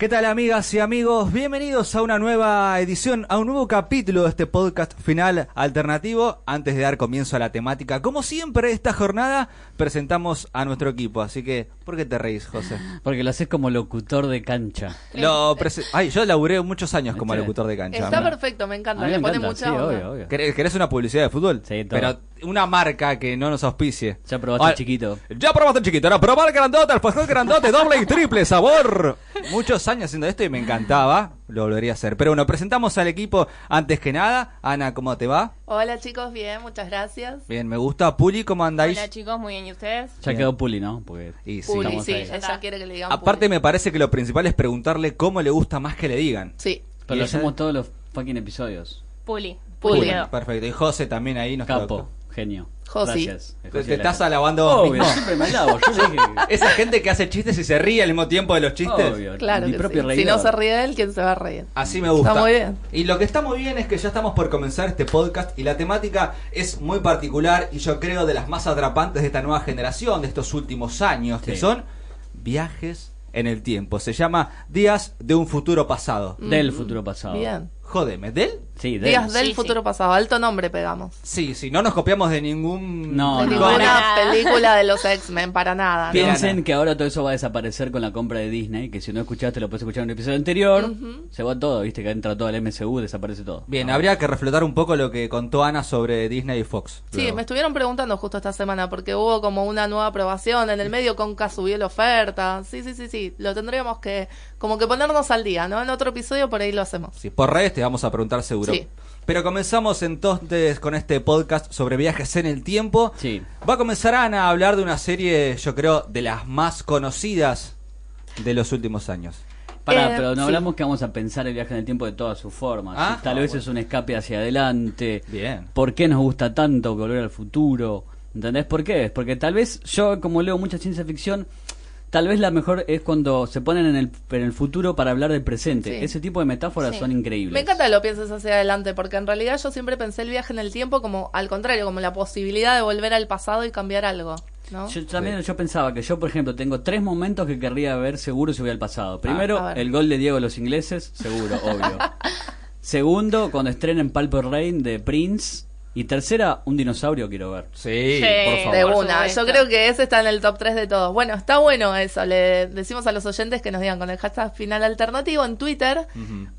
¿Qué tal amigas y amigos? Bienvenidos a una nueva edición, a un nuevo capítulo de este podcast final alternativo. Antes de dar comienzo a la temática, como siempre esta jornada presentamos a nuestro equipo. Así que, ¿por qué te reís, José? Porque lo haces como locutor de cancha. Lo prese- Ay, yo laburé muchos años como locutor de cancha. Está perfecto, me A encanta. mí Le me pone encanta, mucha sí, onda. obvio, obvio. ¿Querés, querés una publicidad de fútbol? Sí, todo. Pero una marca que no nos auspicie. Ya probaste Ah, chiquito. Ya probaste chiquito, ahora probar el grandote, el pastel grandote, doble y triple sabor. Muchos años haciendo esto y me encantaba, lo volvería a hacer. Pero bueno, presentamos al equipo antes que nada. Ana, ¿cómo te va? Hola chicos, bien, muchas gracias. Bien, me gusta. Puli, ¿cómo andáis? Hola chicos, muy bien, ¿y ustedes? Ya Bien. quedó Puli, ¿no? Porque Y sí. Puli, estamos sí, ahí. ella quiere que le digan Aparte Puli. me parece que lo principal es preguntarle cómo le gusta más que le digan. Sí, Pero ¿Y lo hacemos todos los fucking episodios. Puli. Puli. Perfecto. Y José también ahí nos Capo, genio. Josi. Gracias. Te, te estás alabando vos Obvio, mismo. siempre me alabo. Yo le dije... Esa gente que hace chistes y se ríe al mismo tiempo de los chistes. Obvio, claro mi que propio sí. Si no se ríe él, ¿quién se va a reír? Así me gusta. Está muy bien. Y lo que está muy bien es que ya estamos por comenzar este podcast y la temática es muy particular y yo creo de las más atrapantes de esta nueva generación, de estos últimos años, que son viajes en el tiempo. Se llama Días de un futuro pasado. Del futuro pasado. Mm. Bien. Jódeme, ¿del? Sí, del. Días del Sí, futuro sí. pasado, alto nombre pegamos. Sí, sí, no nos copiamos de ningún... No, de no. ninguna Para. película de los X-Men, para nada. Piensen que ahora todo eso va a desaparecer con la compra de Disney, que si no escuchaste lo puedes escuchar en un episodio anterior. Se va todo, viste que entra todo el MCU, desaparece todo. Bien, No. habría que refletar un poco lo que contó Ana sobre Disney y Fox. Sí, luego. me estuvieron preguntando justo esta semana porque hubo como una nueva aprobación en el medio Conca subió la oferta. Sí, sí, sí, sí, lo tendríamos que como que ponernos al día, ¿no? En otro episodio por ahí lo hacemos. Sí, por redes te vamos a preguntar seguro. Sí. Pero comenzamos entonces con este podcast sobre viajes en el tiempo. Sí. Va a comenzar Ana a hablar de una serie, yo creo, de las más conocidas de los últimos años. Pará, Eh, pero no sí. hablamos que vamos a pensar el viaje en el tiempo de todas sus formas. Ah, tal ah, vez bueno. es un escape hacia adelante. Bien. ¿Por qué nos gusta tanto volver al futuro? ¿Entendés por qué? Porque tal vez yo, como leo mucha ciencia ficción, tal vez la mejor es cuando se ponen en el, en el futuro para hablar del presente. Sí. Ese tipo de metáforas Sí. son increíbles. Me encanta que lo pienses hacia adelante, porque en realidad yo siempre pensé el viaje en el tiempo como al contrario, como la posibilidad de volver al pasado y cambiar algo, ¿no? Yo también Sí. yo pensaba que yo, por ejemplo, tengo tres momentos que querría ver seguro si voy al pasado. Primero, a ver. el gol de Diego a los ingleses, seguro, obvio. Segundo, cuando estrenen Pulp Rain de Prince. Y tercera, un dinosaurio quiero ver. Sí, Sí. por de favor. Por una, yo creo que ese está en el top 3 de todos. Bueno, está bueno eso, le decimos a los oyentes que nos digan con el hashtag final alternativo en Twitter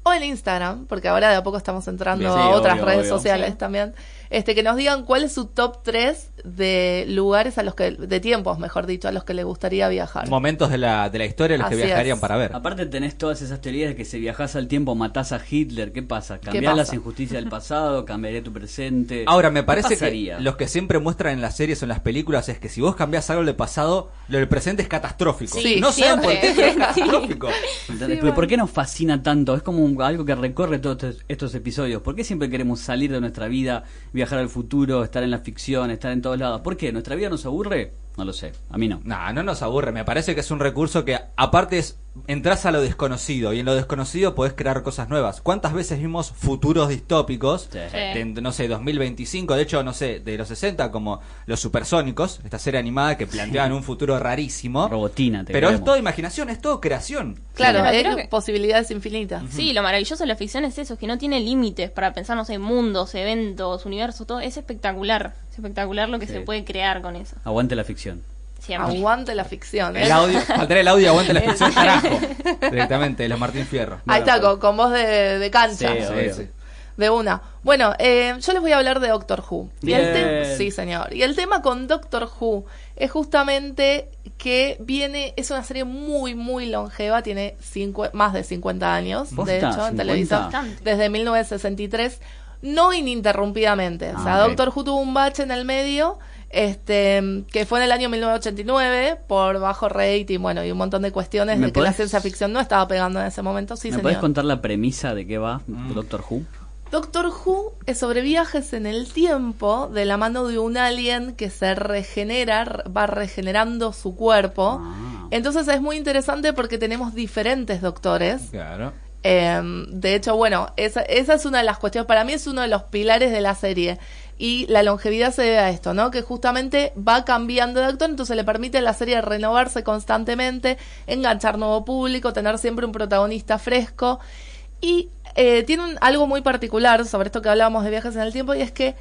o en Instagram, porque ahora de a poco estamos entrando sí, a otras obvio, redes obvio. sociales Sí. también, este que nos digan cuál es su top 3 de lugares a los que, de tiempos, mejor dicho, a los que le gustaría viajar. Momentos de la, de la historia en los que viajarían es. para ver. Aparte tenés todas esas teorías de que si viajás al tiempo matás a Hitler, ¿qué pasa? ¿Cambiás pasa? las injusticias del pasado? ¿Cambiaría tu presente? Ahora, me ¿Qué parece que los que siempre muestran en las series o en las películas es que si vos cambiás algo del pasado, lo del presente es catastrófico. Sí, no saben por qué, es catastrófico. Sí, Pero ¿Por bueno. qué nos fascina tanto? Es como un- algo que recorre todos estos, estos episodios. ¿Por qué siempre queremos salir de nuestra vida, viajar al futuro, estar en la ficción, estar en todos lados? ¿Por qué? ¿Nuestra vida nos aburre? No lo sé. A mí no. No, no nos aburre. Me parece que es un recurso que, aparte, es entras a lo desconocido y en lo desconocido podés crear cosas nuevas. ¿Cuántas veces vimos futuros distópicos? Sí. De, no sé, 2025, de hecho, no sé, de los 60, como Los Supersónicos, esta serie animada que planteaban un futuro rarísimo. Robotina, te Pero es todo imaginación, es todo creación. Claro, Sí, que- posibilidades infinitas. Sí, lo maravilloso de la ficción es eso, es que no tiene límites para pensar, no sé, mundos, eventos, universos, todo. Es espectacular. Es espectacular lo que Sí. se puede crear con eso. Aguante la ficción. Siempre. Aguante la ficción. ¿eh? El audio, faltaría el audio, aguante la ficción, carajo. Directamente, de los Martín Fierro. Ahí está, con, con voz de, de cancha. Sí. De una. Bueno, eh, yo les voy a hablar de Doctor Who. Y el sí, señor. Y el tema con Doctor Who es justamente que viene, es una serie muy, muy longeva, tiene cincu- más de 50 años, de hecho, en 50. televisión, Bastante. desde 1963, no ininterrumpidamente. o sea, Ah. Doctor Who tuvo un bache en el medio, este que fue en el año 1989, por bajo rating, bueno, y un montón de cuestiones ¿Me de que la ciencia ficción no estaba pegando en ese momento. Sí, ¿Me señor. podés contar la premisa de qué va Mm. Doctor Who? Doctor Who es sobre viajes en el tiempo de la mano de un alien que se regenera, va regenerando su cuerpo. Ah. Entonces es muy interesante porque tenemos diferentes doctores Claro. Eh, de hecho, bueno, esa, esa es una de las cuestiones, para mí es uno de los pilares de la serie. Y la longevidad se debe a esto, ¿no? Que justamente va cambiando de actor, entonces le permite a la serie renovarse constantemente, enganchar nuevo público, tener siempre un protagonista fresco. Y eh, tiene un- algo muy particular sobre esto que hablábamos de viajes en el tiempo, y es que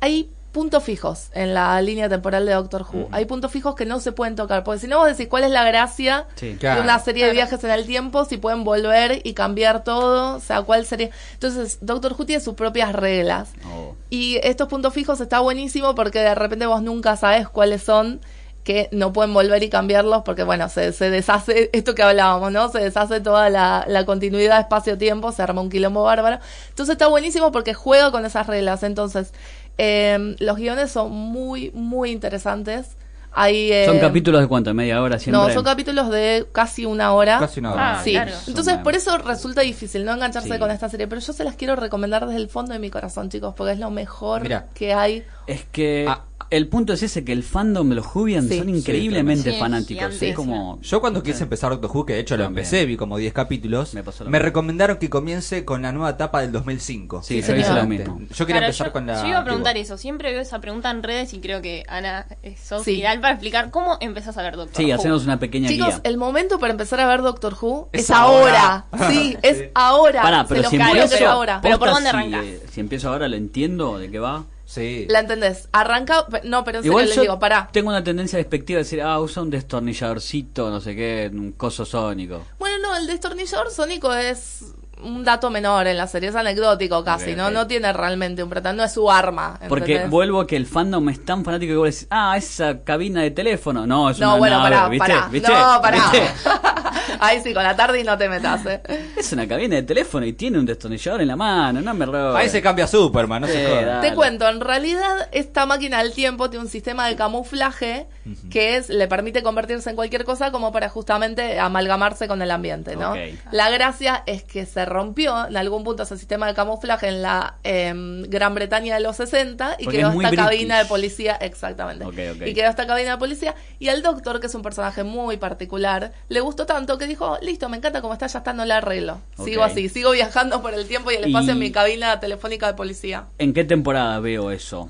hay puntos fijos en la línea temporal de Doctor Who. Hay puntos fijos que no se pueden tocar, porque si no vos decís cuál es la gracia Sí. Claro. de una serie de viajes en el tiempo, si pueden volver y cambiar todo, o sea, cuál sería. Entonces, Doctor Who tiene sus propias reglas. Oh. Y estos puntos fijos está buenísimo porque de repente vos nunca sabes cuáles son que no pueden volver y cambiarlos porque, bueno, se, se deshace esto que hablábamos, ¿no? Se deshace toda la, la continuidad espacio-tiempo, se arma un quilombo bárbaro. Entonces está buenísimo porque juega con esas reglas. Entonces, eh, los guiones son muy, muy interesantes. Hay, eh, ¿Son capítulos de cuánto? ¿Media hora siempre? No, son capítulos de casi una hora. Casi una hora. Ah, Sí, claro. entonces por eso resulta difícil no engancharse Sí. con esta serie, pero yo se las quiero recomendar desde el fondo de mi corazón, chicos, porque es lo mejor que hay. Es que Ah. el punto es ese, que el fandom de los Jubian Sí. son Sí, increíblemente. Sí, fanáticos. es como... Yo cuando quise empezar Doctor Who, que de hecho lo También. empecé, vi como 10 capítulos, Me me, pasó lo mismo. recomendaron que comience con la nueva etapa del 2005. Sí, lo mismo. Yo quería Claro, empezar yo, con la... yo iba a preguntar eso. Siempre veo esa pregunta en redes y creo que Ana eh, sos Sí. ideal para explicar cómo empezás a ver Doctor Sí, Who. hacernos una pequeña Chicos, guía. el momento para empezar a ver Doctor Who es, Es ahora. ahora. Sí, es Sí. ahora. Pará, Se pero si empiezo, ahora. Pero ¿por dónde si, arrancás? eh, si empiezo ahora lo entiendo de qué va. Sí. La entendés. Arranca. No, pero en Igual serio les yo digo, pará. tengo una tendencia despectiva de decir, ah, usa un destornilladorcito, no sé qué, un coso sónico. Bueno, no, el destornillador sónico es un dato menor en la serie, es anecdótico casi, ¿no? No tiene realmente un protagonista, no es su arma. Porque vuelvo a que el fandom es tan fanático que vos decís, ah, esa cabina de teléfono. No, es No, una bueno, nave, pará, ¿viste? pará. ¿Viste? No, pará. ¿Viste? Ahí sí, con la tarde y no te metas, eh. Es una cabina de teléfono y tiene un destornillador en la mano, no me robes. Ahí se cambia Superman, no Sí, se joda. dale. Te cuento, en realidad esta máquina del tiempo tiene un sistema de camuflaje que es le permite convertirse en cualquier cosa como para justamente amalgamarse con el ambiente, ¿no? La gracia es que se rompió en algún punto ese sistema de camuflaje en la em, Gran Bretaña de los 60 y Porque quedó es muy esta british. cabina de policía, exactamente. Y quedó esta cabina de policía y al doctor, que es un personaje muy particular, le gustó tanto que dijo, listo, me encanta como está, ya está, no le arreglo. Sigo así, sigo viajando por el tiempo y el espacio Y- en mi cabina telefónica de policía. ¿En qué temporada veo eso?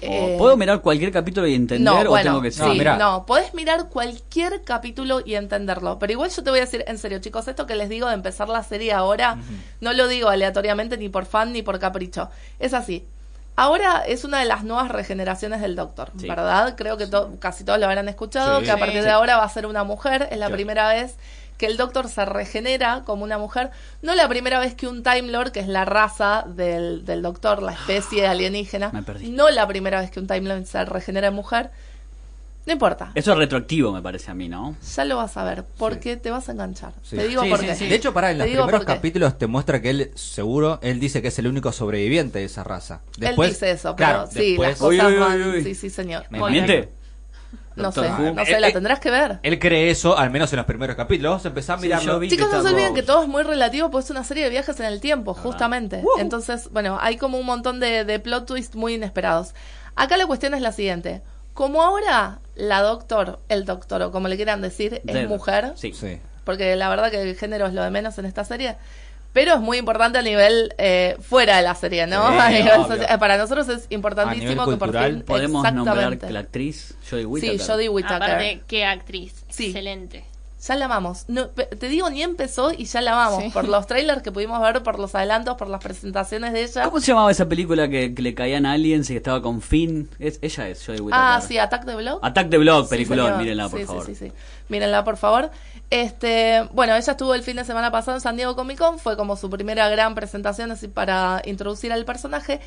Eh, ¿Puedo mirar cualquier capítulo y entender No, o bueno, tengo que sí? No, mirá. no, podés mirar cualquier capítulo y entenderlo, pero igual yo te voy a decir en serio, chicos, esto que les digo de empezar la serie ahora, no lo digo aleatoriamente ni por fan ni por capricho, es así. Ahora es una de las nuevas regeneraciones del Doctor, Sí. ¿verdad? Creo que to- casi todos lo habrán escuchado, Sí. que a partir de ahora va a ser una mujer, es la primera vez que el Doctor se regenera como una mujer, no la primera vez que un Time Lord, que es la raza del, del Doctor, la especie alienígena, Me perdí. no la primera vez que un Time Lord se regenera en mujer, no importa. Eso es retroactivo, me parece a mí, ¿no? Ya lo vas a ver, porque Sí. te vas a enganchar. Sí. Te digo Sí, por sí, qué. sí. De hecho, para en Te los primeros capítulos te muestra que él, seguro, él dice que es el único sobreviviente de esa raza. Él dice eso, pero claro, sí, después- las cosas Uy, uy, uy, van. uy. Sí, sí, señor. Me Muy ¿Miente? bien. No sé, Who. no Eh, sé, la eh, tendrás que ver. Él cree eso, al menos en los primeros capítulos. Vamos a Sí, mirarlo. vi Chicos, que no se olviden que todo es muy relativo, pues es una serie de viajes en el tiempo, justamente. Entonces, bueno, hay como un montón de, de plot twists muy inesperados. Acá la cuestión es la siguiente. Como ahora la doctor, el doctor, o como le quieran decir, es mujer, Sí. Sí. porque la verdad que el género es lo de menos en esta serie. Pero es muy importante a nivel eh, fuera de la serie, ¿no? Sí, A nivel obvio. soci- Para nosotros es importantísimo A nivel que por cultural, fin. Podemos nombrar exactamente. la actriz Jodie Whittaker. Sí, Jodie Whittaker. Aparte, qué actriz. Sí. Excelente. Ya la amamos. No, pe- te digo, ni empezó y ya la amamos. Sí. Por los trailers que pudimos ver, por los adelantos, por las presentaciones de ella. ¿Cómo se llamaba esa película que, que le caían aliens y que estaba con Finn? Es, ella es Whittaker. Ah, sí, Attack the Block. Attack the Block, Sí, peliculón, señor. mírenla, por Sí, sí, favor. Sí, sí, Mírenla, por favor. Este, bueno, ella estuvo el fin de semana pasado en San Diego Comic Con, fue como su primera gran presentación así para introducir al personaje.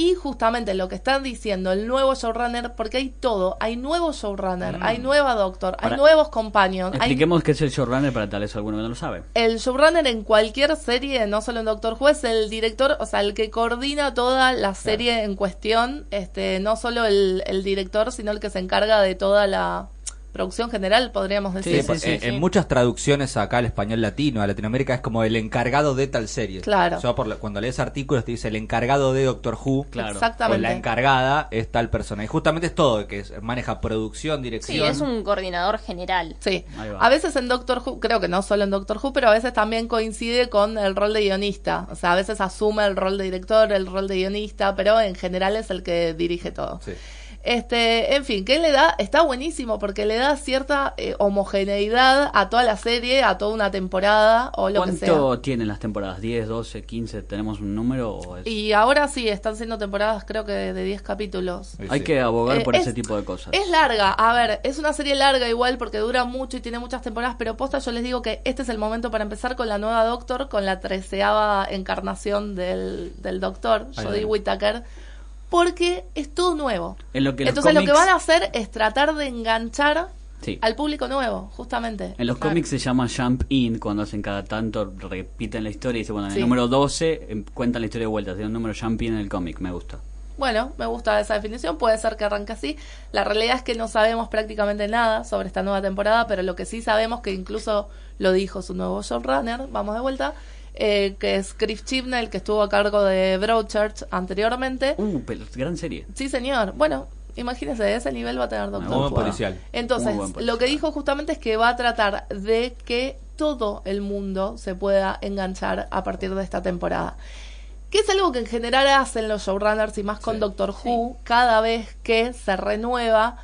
Y justamente lo que están diciendo el nuevo showrunner, porque hay todo, hay nuevo showrunner, hay nueva doctor, hay nuevos hay Expliquemos qué es el showrunner para tal vez alguno que no lo sabe. el showrunner en cualquier serie, no solo en Doctor Who, es el director, o sea, el que coordina toda la serie en cuestión, este, no solo el, el director, sino el que se encarga de toda la producción general, podríamos decir. Sí, sí, sí, en, sí. en muchas traducciones acá al español latino, a Latinoamérica, es como el encargado de tal serie. Claro. O sea, por la- cuando lees artículos te dice el encargado de Doctor Who. Claro. O Exactamente. la encargada es tal persona. Y justamente es todo, que es- maneja producción, Sí, dirección. es un coordinador general. Sí, a veces en Doctor Who, creo que no solo en Doctor Who, pero a veces también coincide con el rol de guionista. O sea, a veces asume el rol de director, el rol de guionista, pero en general es el que dirige todo. Sí. Este, en fin, ¿qué le da? Está buenísimo porque le da cierta eh, homogeneidad a toda la serie, a toda una temporada o lo que sea. ¿Cuánto tienen las temporadas? ¿10, 12, 15? ¿Tenemos un número? O es- Y ahora sí, están siendo temporadas creo que de 10 capítulos. Sí, Hay sí. que abogar Eh, por es- ese tipo de cosas. Es larga, a ver, es una serie larga igual porque dura mucho y tiene muchas temporadas, pero posta yo les digo que este es el momento para empezar con la nueva Doctor, con la treceava encarnación del, del Doctor, Jodie. Whittaker, porque es todo nuevo. En lo que Entonces lo que van a hacer es tratar de enganchar Sí. al público nuevo, justamente. En los cómics se llama Jump In, cuando hacen cada tanto, repiten la historia y dicen, bueno, en Sí. el número 12 em, cuentan la historia de vuelta, tiene un número Jump In en el cómic, me gusta. Bueno, me gusta esa definición, puede ser que arranque así. La realidad es que no sabemos prácticamente nada sobre esta nueva temporada, pero lo que sí sabemos, que incluso lo dijo su nuevo showrunner, vamos de vuelta, eh, que es Chris Chibnall, que estuvo a cargo de Broadchurch anteriormente. Uh, pero gran serie. Sí, señor. Bueno, imagínese, de ese nivel va a tener Doctor Muy buen Who. policial. Entonces, Muy buen policial. lo que dijo justamente es que va a tratar de que todo el mundo se pueda enganchar a partir de esta temporada. Que es algo que en general hacen los showrunners y más con Sí. Doctor Who, cada vez que se renueva.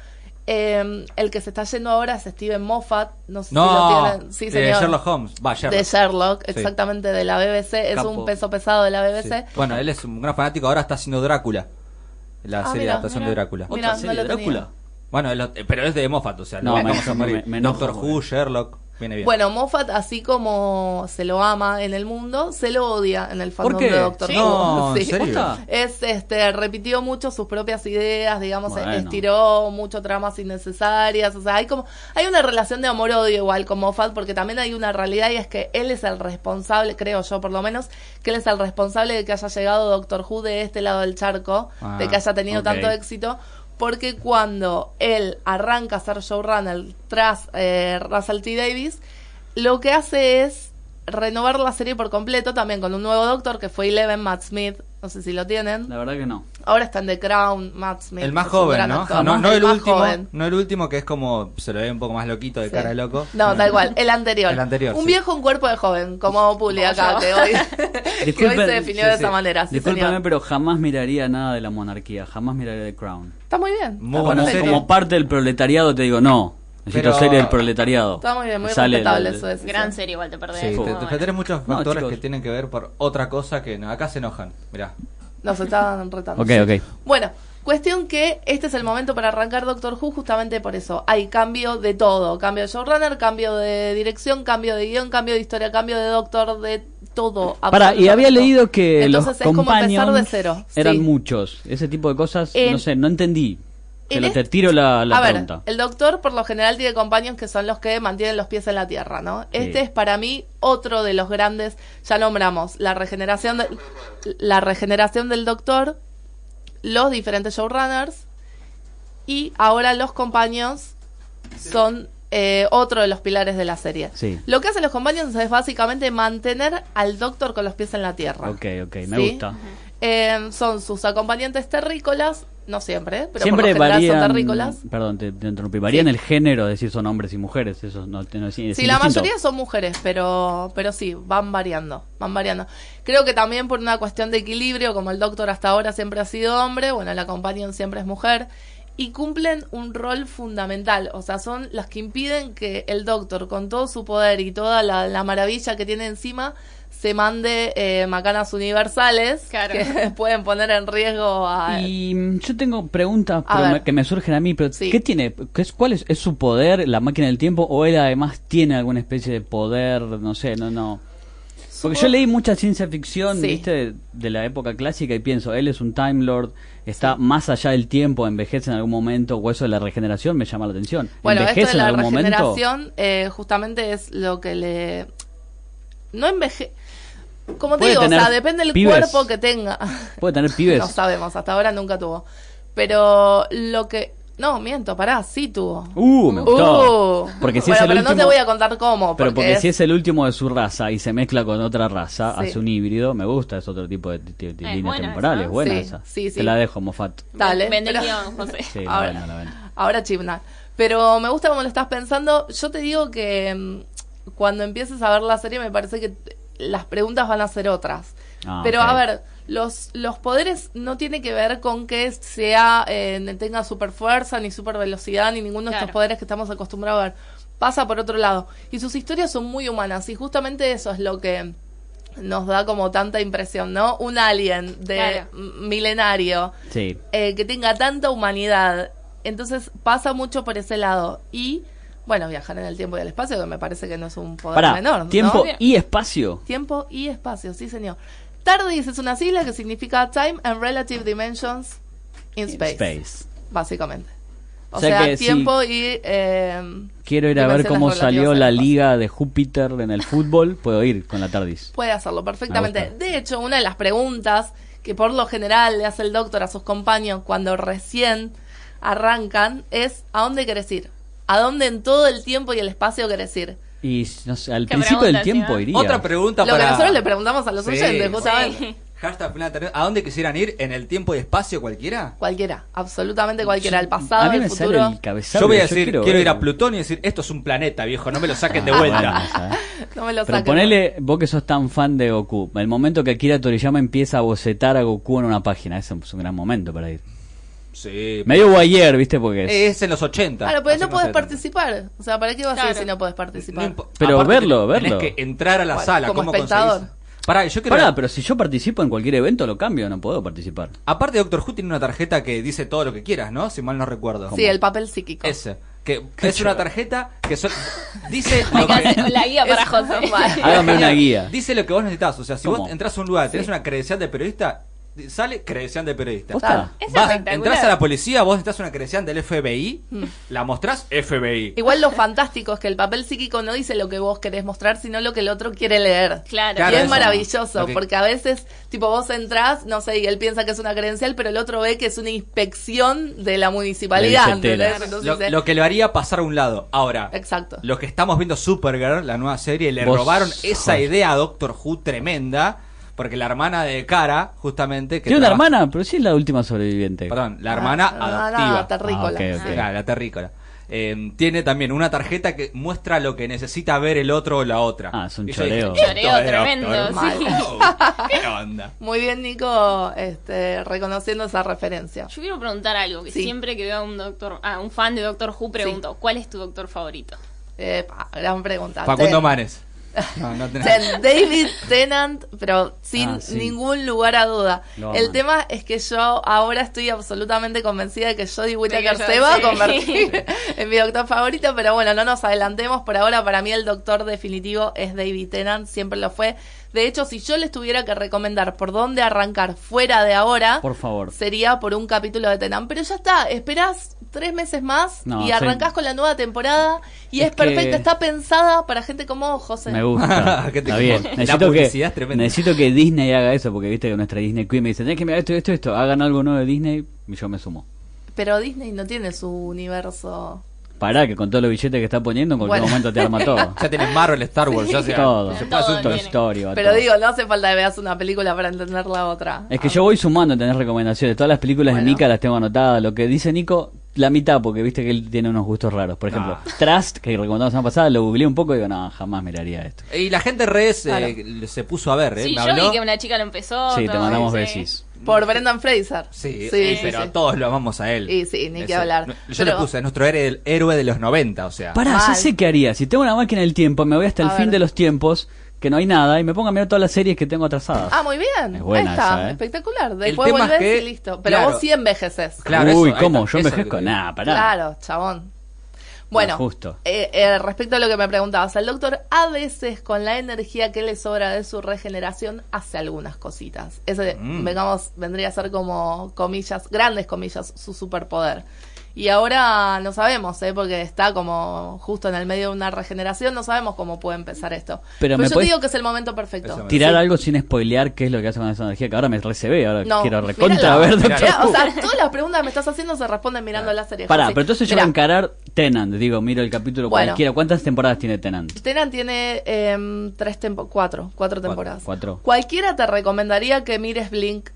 Eh, el que se está yendo ahora es Steven Moffat. No sé si lo tienen. Sí, de. Sherlock Holmes. Va, Sherlock. De Sherlock, Sí. exactamente, de la BBC. Es un peso pesado de la Sí. BBC. Bueno, él es un gran fanático, ahora está haciendo Drácula. La Ah, serie mira, de adaptación mira. de Drácula. ¿Otra serie de tenía. Drácula? Bueno, pero es de Moffat, o sea, No, no, me- vamos a me- morir. me Doctor Who. Sherlock, viene bien. Bueno, Moffat, así como se lo ama en el mundo, se lo odia en el fandom qué? de Doctor ¿Sí? Who. No, ¿en Sí. Es, este, repitió mucho sus propias ideas, digamos, Bueno. estiró mucho tramas innecesarias, o sea, hay como, hay una relación de amor-odio igual con Moffat, porque también hay una realidad y es que él es el responsable, creo yo por lo menos, que él es el responsable de que haya llegado Doctor Who de este lado del charco, Ah, de que haya tenido tanto éxito, porque cuando él arranca a ser showrunner tras eh, Russell T. Davis, lo que hace es renovar la serie por completo también con un nuevo doctor que fue Eleven Matt Smith, no sé si lo tienen. La verdad que no. Ahora está en The Crown, Matt Smith. el más es un joven, ¿no? actor. No, no el, más último, joven. no el último que es como se lo ve un poco más loquito de Sí. cara de loco. No, da igual, el anterior. El anterior, Un sí. viejo en cuerpo de joven, como Puli acá, yo. que hoy, que hoy se definió sí, de sí. esa manera. Señor. pero jamás miraría nada de la monarquía, jamás miraría The Crown. Está muy bien. Muy está buena Como, parte del proletariado te digo, no. Necesito Pero- serie del proletariado. Está muy bien, muy Sale respetable el- eso. decisión. Gran serie igual te perdés. Sí, te, te tenés muchos No, factores chicos. que tienen que ver por otra cosa que no, acá se enojan. Mirá. Nos están retando. Ok, ok. Bueno, cuestión que este es el momento para arrancar Doctor Who justamente por eso. Hay cambio de todo. Cambio de showrunner, cambio de dirección, cambio de guion, cambio de historia, cambio de doctor, de todo. Para, y había leído que Entonces los es como empezar de cero. eran Sí. muchos. Ese tipo de cosas, no sé, no entendí. Te, lo- te tiro la, la a ver, pregunta. el doctor por lo general tiene compañeros que son los que mantienen los pies en la tierra, ¿no? Este Sí. es para mí otro de los grandes, ya nombramos, la regeneración, de- la regeneración del doctor, los diferentes showrunners y ahora los compañeros son eh, otro de los pilares de la serie. Sí. Lo que hacen los compañeros es básicamente mantener al doctor con los pies en la tierra. Ok, ok, me ¿Sí? gusta. Eh, son sus acompañantes terrícolas, no siempre, pero Siempre por lo general varían, son terrícolas. perdón, te, te interrumpí, varían Sí. el género, es decir, son hombres y mujeres, eso no, no es, es Sí, la mayoría son mujeres, pero, pero sí, van variando, van variando. Creo que también por una cuestión de equilibrio, como el doctor hasta ahora siempre ha sido hombre, bueno, la companion siempre es mujer, y cumplen un rol fundamental, o sea, son las que impiden que el doctor, con todo su poder y toda la, la maravilla que tiene encima, se mande eh, macanas universales Claro. que pueden poner en riesgo a... Y mm, yo tengo preguntas me- que me surgen a mí, pero Sí. ¿qué tiene? ¿Qué es, ¿Cuál es, es su poder, la máquina del tiempo, o él además tiene alguna especie de poder, no sé, no, no? Porque yo leí mucha ciencia ficción, Sí. viste, de, de la época clásica y pienso, él es un Time Lord, está más allá del tiempo, envejece en algún momento, o eso de la regeneración me llama la atención. Bueno, esto ¿Envejece de la en algún momento? regeneración eh, justamente es lo que le... No enveje... Como te digo, o sea, depende del pibes. cuerpo que tenga. Puede tener pibes. No sabemos, hasta ahora nunca tuvo. Pero lo que... No, miento, pará, sí tuvo. Uh, me gustó. Uh. Porque si Bueno, es el pero último. no te voy a contar cómo. Pero porque es- si es el último de su raza y se mezcla con otra raza, Sí. hace un híbrido, me gusta, es otro tipo de, de- de Es líneas buena temporales. esa, ¿no? Buena Sí, esa. sí, sí. Te la dejo, Mofat. Dale, Vende pero- José. Sí, la Ahora- vendo, la vendo. Ahora Chibnall. Pero me gusta cómo lo estás pensando. Yo te digo que mm, cuando empieces a ver la serie me parece que las preguntas van a ser otras. Ah, Pero a ver, los, los poderes no tiene que ver con que sea eh, tenga super fuerza, ni super velocidad, ni ninguno de estos poderes que estamos acostumbrados a ver. Pasa por otro lado. Y sus historias son muy humanas. Y justamente eso es lo que nos da como tanta impresión, ¿no? Un alien de Claro. milenario Sí. eh, que tenga tanta humanidad. Entonces pasa mucho por ese lado. Y, bueno, viajar en el tiempo y el espacio, que me parece que no es un poder Para, menor. ¿no? tiempo y espacio. Tiempo y espacio, sí, señor. TARDIS es una sigla que significa Time and Relative Dimensions in Space, Space. básicamente. O, O sea sea, que si- tiempo y... eh, Quiero ir a ver cómo salió al la liga de Júpiter en el fútbol. Puedo ir con la TARDIS. Puede hacerlo perfectamente. De hecho, una de las preguntas que por lo general le hace el doctor a sus compañeros cuando recién arrancan es ¿a dónde querés ir? ¿A dónde en todo el tiempo y el espacio querés ir? Y no sé, al principio pregunta, del tiempo sí, iría. Otra pregunta Lo para... que nosotros le preguntamos a los Sí, oyentes, justamente. Sí. Hashtag. ¿A dónde quisieran ir? ¿En el tiempo y espacio cualquiera? Cualquiera, absolutamente cualquiera. El pasado, a mí el me futuro. sale el cabezal. Yo voy a decir, quiero, ir a Plutón y decir, esto es un planeta, viejo, no me lo saquen de Ah, vuelta. No me lo Pero saquen. ponele, vos que sos tan fan de Goku, el momento que Akira Toriyama empieza a bocetar a Goku en una página, ese es un gran momento para ir. Sí. Medio guayer, ¿viste? Porque es... Es en los 80. Claro, pero no podés 70. participar. O sea, ¿para qué vas a Claro. ir si no podés No participar? impo- Pero aparte verlo, tenés verlo. que entrar a la Bueno, sala, como ¿cómo espectador. conseguís? Pará, yo quiero... Pará, pero si yo participo en cualquier evento, lo cambio, no puedo participar. Aparte, Doctor Who tiene una tarjeta que dice todo lo que quieras, ¿no? Si mal no recuerdo. Sí, el papel psíquico. Ese. Que es una tarjeta que so- dice lo que, la guía para Es- José. Hágame una guía. dice lo que vos necesitas. O sea, si ¿Cómo? vos entras a un lugar, tenés una credencial de periodista, di- sale credencial de periodista. Vas, entras a la policía, vos necesitas una credencial del FBI, la mostrás FBI. Igual lo fantástico es que el papel psíquico no dice lo que vos querés mostrar, sino lo que el otro quiere leer. Claro. Claro, y es eso. maravilloso, Lo que- porque a veces, tipo, vos entrás, no sé, y él piensa que es una credencial, pero el otro ve que es una inspección de la municipalidad. Entonces, Lo, eh, lo que lo haría pasar a un lado. Ahora, Exacto. los que estamos viendo Supergirl, la nueva serie, le robaron esa idea a Doctor Who tremenda. Porque la hermana de Cara, justamente. que Tiene una trabaja- hermana, pero sí es la última sobreviviente. Perdón, la hermana Ah, no, adoptiva. no, terrícola. Ah, la terrícola. Eh, tiene también una tarjeta que muestra lo que necesita ver el otro o la otra. Ah, es un Y yo dije, choreo. "Esto Choreo tremendo, sí. Who". ¿Qué onda? Muy bien, Nico, este, reconociendo esa referencia. Yo quiero preguntar algo, que Sí. siempre que veo a un doctor, a un fan de Doctor Who pregunto, ¿cuál es tu doctor favorito? Eh, pa, gran pregunta. Facundo Manes. No, no tenés- Ten- David Tennant, pero sin Ah, sí. ningún lugar a duda. Lo El aman. tema es que yo ahora estoy absolutamente convencida de que Jodie Whittaker yo- se va a sí. convertir en mi doctor favorito, pero bueno, no nos adelantemos. Por ahora, para mí el doctor definitivo es David Tennant, siempre lo fue. De hecho, si yo les tuviera que recomendar por dónde arrancar fuera de ahora, Por favor. sería por un capítulo de Tennant. Pero ya está, esperás tres meses más No, y sí. arrancás con la nueva temporada y es, Es que- perfecta, está pensada para gente como vos, José. Me gusta. ¿Qué te Está bien. Necesito que, tremenda. necesito que Disney haga eso, porque viste que nuestra Disney Queen me dice, tenés que mirar esto, esto, esto. Hagan algo nuevo de Disney y yo me sumo. Pero Disney no tiene su universo. Pará, que con todos los billetes que está poniendo, en cualquier Bueno. momento te arma todo. Ya tenés Marvel, Star Wars, ya sea. todo. se puede Todo hacer un Toy. Story, Pero todo. digo, no hace falta que veas una película para entender la otra. Es que yo voy sumando a tener recomendaciones. Todas las películas Bueno. de Nika las tengo anotadas. Lo que dice Nico, la mitad, porque viste que él tiene unos gustos raros. Por ejemplo, Ah. Trust, que recomendamos la semana pasada, lo googleé un poco y digo, no, jamás miraría esto. Y la gente redes eh, Claro. se puso a ver, ¿eh? Sí, Me yo habló. vi que una chica lo empezó. Sí, te mandamos sí. besis. Por Brendan Fraser. Sí, sí, sí, pero sí. todos lo amamos a él. Y sí, ni que hablar. Yo Pero- le puse, es nuestro héroe, héroe de los 90, o sea. Pará, ya sé qué haría. Si tengo una máquina del tiempo, me voy hasta el A fin ver. de los tiempos, que no hay nada, y me pongo a mirar todas las series que tengo atrasadas. Ah, muy bien. Es buena Ahí está, esa, ¿eh? espectacular. Después tema es volvés que- y listo. Pero claro. vos sí envejeces. Claro, Uy, eso, ¿cómo? está, Yo envejezco. Nah, pará. Claro, chabón. Bueno, justo. eh, eh, respecto a lo que me preguntabas, el doctor a veces con la energía que le sobra de su regeneración hace algunas cositas. Ese, Mm. vengamos, vendría a ser como comillas, grandes comillas, su superpoder. Y ahora no sabemos, ¿eh? porque está como justo en el medio de una regeneración, no sabemos cómo puede empezar esto. Pero Pero, me yo te digo que es el momento perfecto. Tirar Sí. algo sin spoilear qué es lo que hace con esa energía, que ahora me recebé, ahora No, quiero recontra ver o sea, todas las preguntas que me estás haciendo se responden mirando la serie. Pará, pero entonces yo voy a encarar Tenant, digo, miro el capítulo Bueno. cualquiera. ¿Cuántas temporadas tiene Tenant? Tenant tiene em, tres tempo cuatro, cuatro temporadas. cuatro. Cualquiera te recomendaría que mires Blink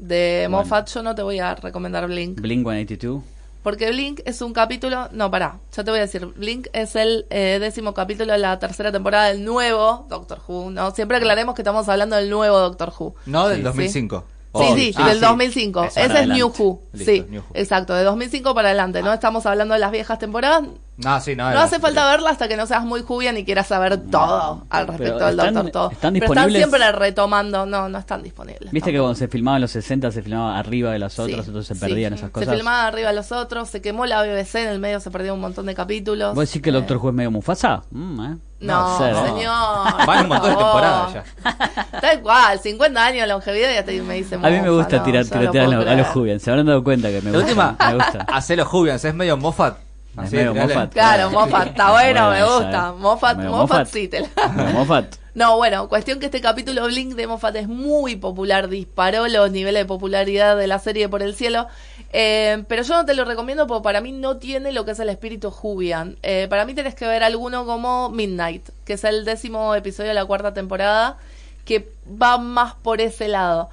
de Bueno. Moffat. Yo no te voy a recomendar Blink. Blink 182. Porque Blink es un capítulo. No, pará, ya te voy a decir. Blink es el eh, décimo capítulo de la tercera temporada del nuevo Doctor Who. No, siempre aclaremos que estamos hablando del nuevo Doctor Who. No del Sí. 2005. Sí, Oh, sí, ah, del 2005. Eso para Ese es New. Who. Listo, sí, New Who. exacto, de 2005 para adelante. No estamos hablando de las viejas temporadas. No, sí, no. No hace falta verla hasta que no seas muy Jubian y quieras saber todo al respecto del están- Doctor. Todo. están Pero están disponibles- siempre retomando. No, no están disponibles. Viste que cuando se filmaba en los 60 se filmaba arriba de las otras, Sí, entonces se sí. perdían esas cosas. Se filmaba arriba de los otros, se quemó la BBC, en el medio se perdió un montón de capítulos. ¿Vos decís que el Eh, Doctor es medio Mufasa? Mm, ¿eh? No, sé, ¿eh? señor. Van un montón de temporadas ya. Tal cual, 50 años de longevidad y ya te, me dice A mí me mofa, gusta no, tirar, no tirotear a, los- a los creer. Jubian. Se habrán dado cuenta que me La gusta. última, Me gusta. los Jubians, es medio Moffat. Es Así, medio. Moffat. Claro, Moffat, está bueno, me gusta. Moffat, Moffat, sí, te la- Moffat. No, bueno, cuestión que este capítulo Blink de Moffat es muy popular, disparó los niveles de popularidad de la serie por el cielo. Eh, pero yo no te lo recomiendo porque para mí no tiene lo que es el espíritu Jubian. Eh, para mí tenés que ver alguno como Midnight, que es el décimo episodio de la cuarta temporada, que va más por ese lado.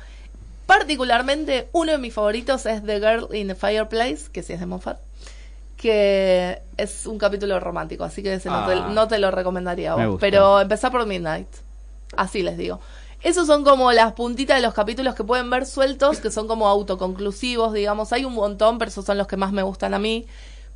Particularmente, uno de mis favoritos es The Girl in the Fireplace, que sí es de Moffat, que es un capítulo romántico, así que ese no, te, Ah. no te lo recomendaría a vos. Pero empezá por Midnight. Así les digo. Esos son como las puntitas de los capítulos que pueden ver sueltos, que son como autoconclusivos, digamos. Hay un montón, pero esos son los que más me gustan a mí.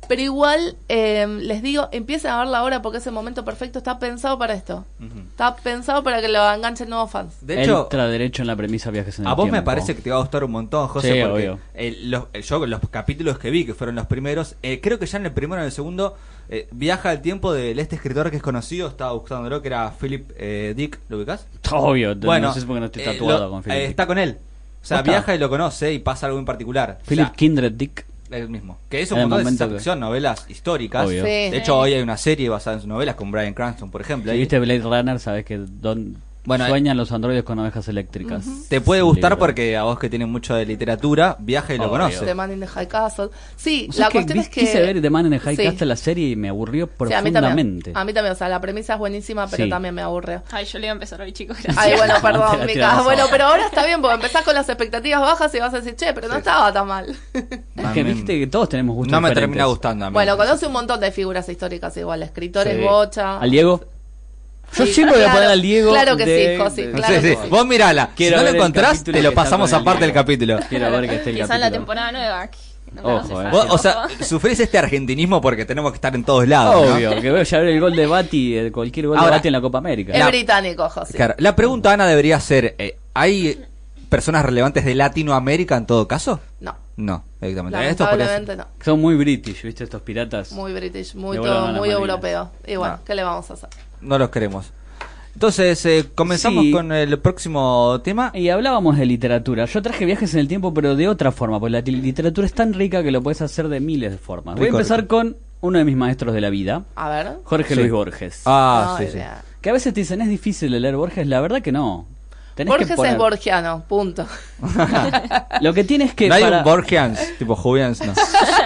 Pero igual, eh, les digo, empiecen a verla ahora porque ese momento perfecto está pensado para esto. Está pensado para que lo enganchen nuevos fans. De hecho, Entra derecho en la premisa viajes en el a vos me parece que te va a gustar un montón, José, Sí, porque obvio. el- los, el- yo los capítulos que vi, que fueron los primeros, eh, creo que ya en el primero y en el segundo, eh, viaja al tiempo de este escritor que es conocido, estaba buscándolo, que era Philip eh, Dick, ¿lo ubicás? Obvio, Bueno, no sé por qué no estoy eh, tatuado lo- con eh, Philip. Dick. está con él. O sea, viaja y lo conoce y pasa algo en particular. O Philip sea, Kindred Dick. El mismo. Que es un montón de ficción, novelas históricas. Obvio. Sí. De hecho, hoy hay una serie basada en sus novelas con Brian Cranston, por ejemplo. Si Ahí- viste Blade Runner, sabes que don, Bueno, sueñan los androides con ovejas eléctricas. Te puede gustar libro. porque a vos que tienes mucho de literatura, viaja y lo Obvio. conoce. The Man in the High Castle. Sí, O sea, la que cuestión es que. quise ver The Man in the High Sí. Castle la serie y me aburrió Sí, a mí también. profundamente. A mí también, o sea, la premisa es buenísima, pero Sí. también me aburrió. Ay, yo le iba a empezar hoy, chicos. Gracias. Ay, bueno, perdón, Mica. Bueno, pero ahora está bien, porque empezás con las expectativas bajas y vas a decir, che, pero no Sí. estaba tan mal. Es que viste que todos tenemos gustos No me diferentes. termina gustando a mí. bueno, conoce un montón de figuras históricas igual, escritores, Sí. bocha. ¿Al Diego? Yo Sí, siempre voy a poner al Diego. claro que de- sí, Josi, de- claro sí, que sí. Vos mirala. Quiero si no lo el encontrás, te lo pasamos el aparte del capítulo. Quiero ver que esté el Quizá en la temporada nueva. no Ojo, eh. Vos, o sea, sufrís este argentinismo porque tenemos que estar en todos lados. ¿no? Obvio, que veo ya ver el gol de Bati, cualquier gol Ahora- de Bati en la Copa América. Es La- británico, José. Claro, La pregunta, Ana, debería ser: eh, ¿hay personas relevantes de Latinoamérica en todo caso? No, No, exactamente. Esto por eso- lamentablemente no. Son muy british, ¿viste? Estos piratas. Muy british, muy, todo, muy europeo. Y bueno, No. ¿qué le vamos a hacer? No los queremos. Entonces, eh, comenzamos Sí. con el próximo tema. Y hablábamos de literatura. Yo traje viajes en el tiempo, pero de otra forma, porque la literatura es tan rica que lo puedes hacer de miles de formas. Voy a empezar rico. con uno de mis maestros de la vida, A ver. Jorge Sí. Luis Borges. Ah, No, sí. Que a veces te dicen, es difícil de leer Borges. La verdad que no. Tenés Borges que poner- es borgiano, punto. Lo que tienes que... no hay para- un Borgians, tipo Jubians, no.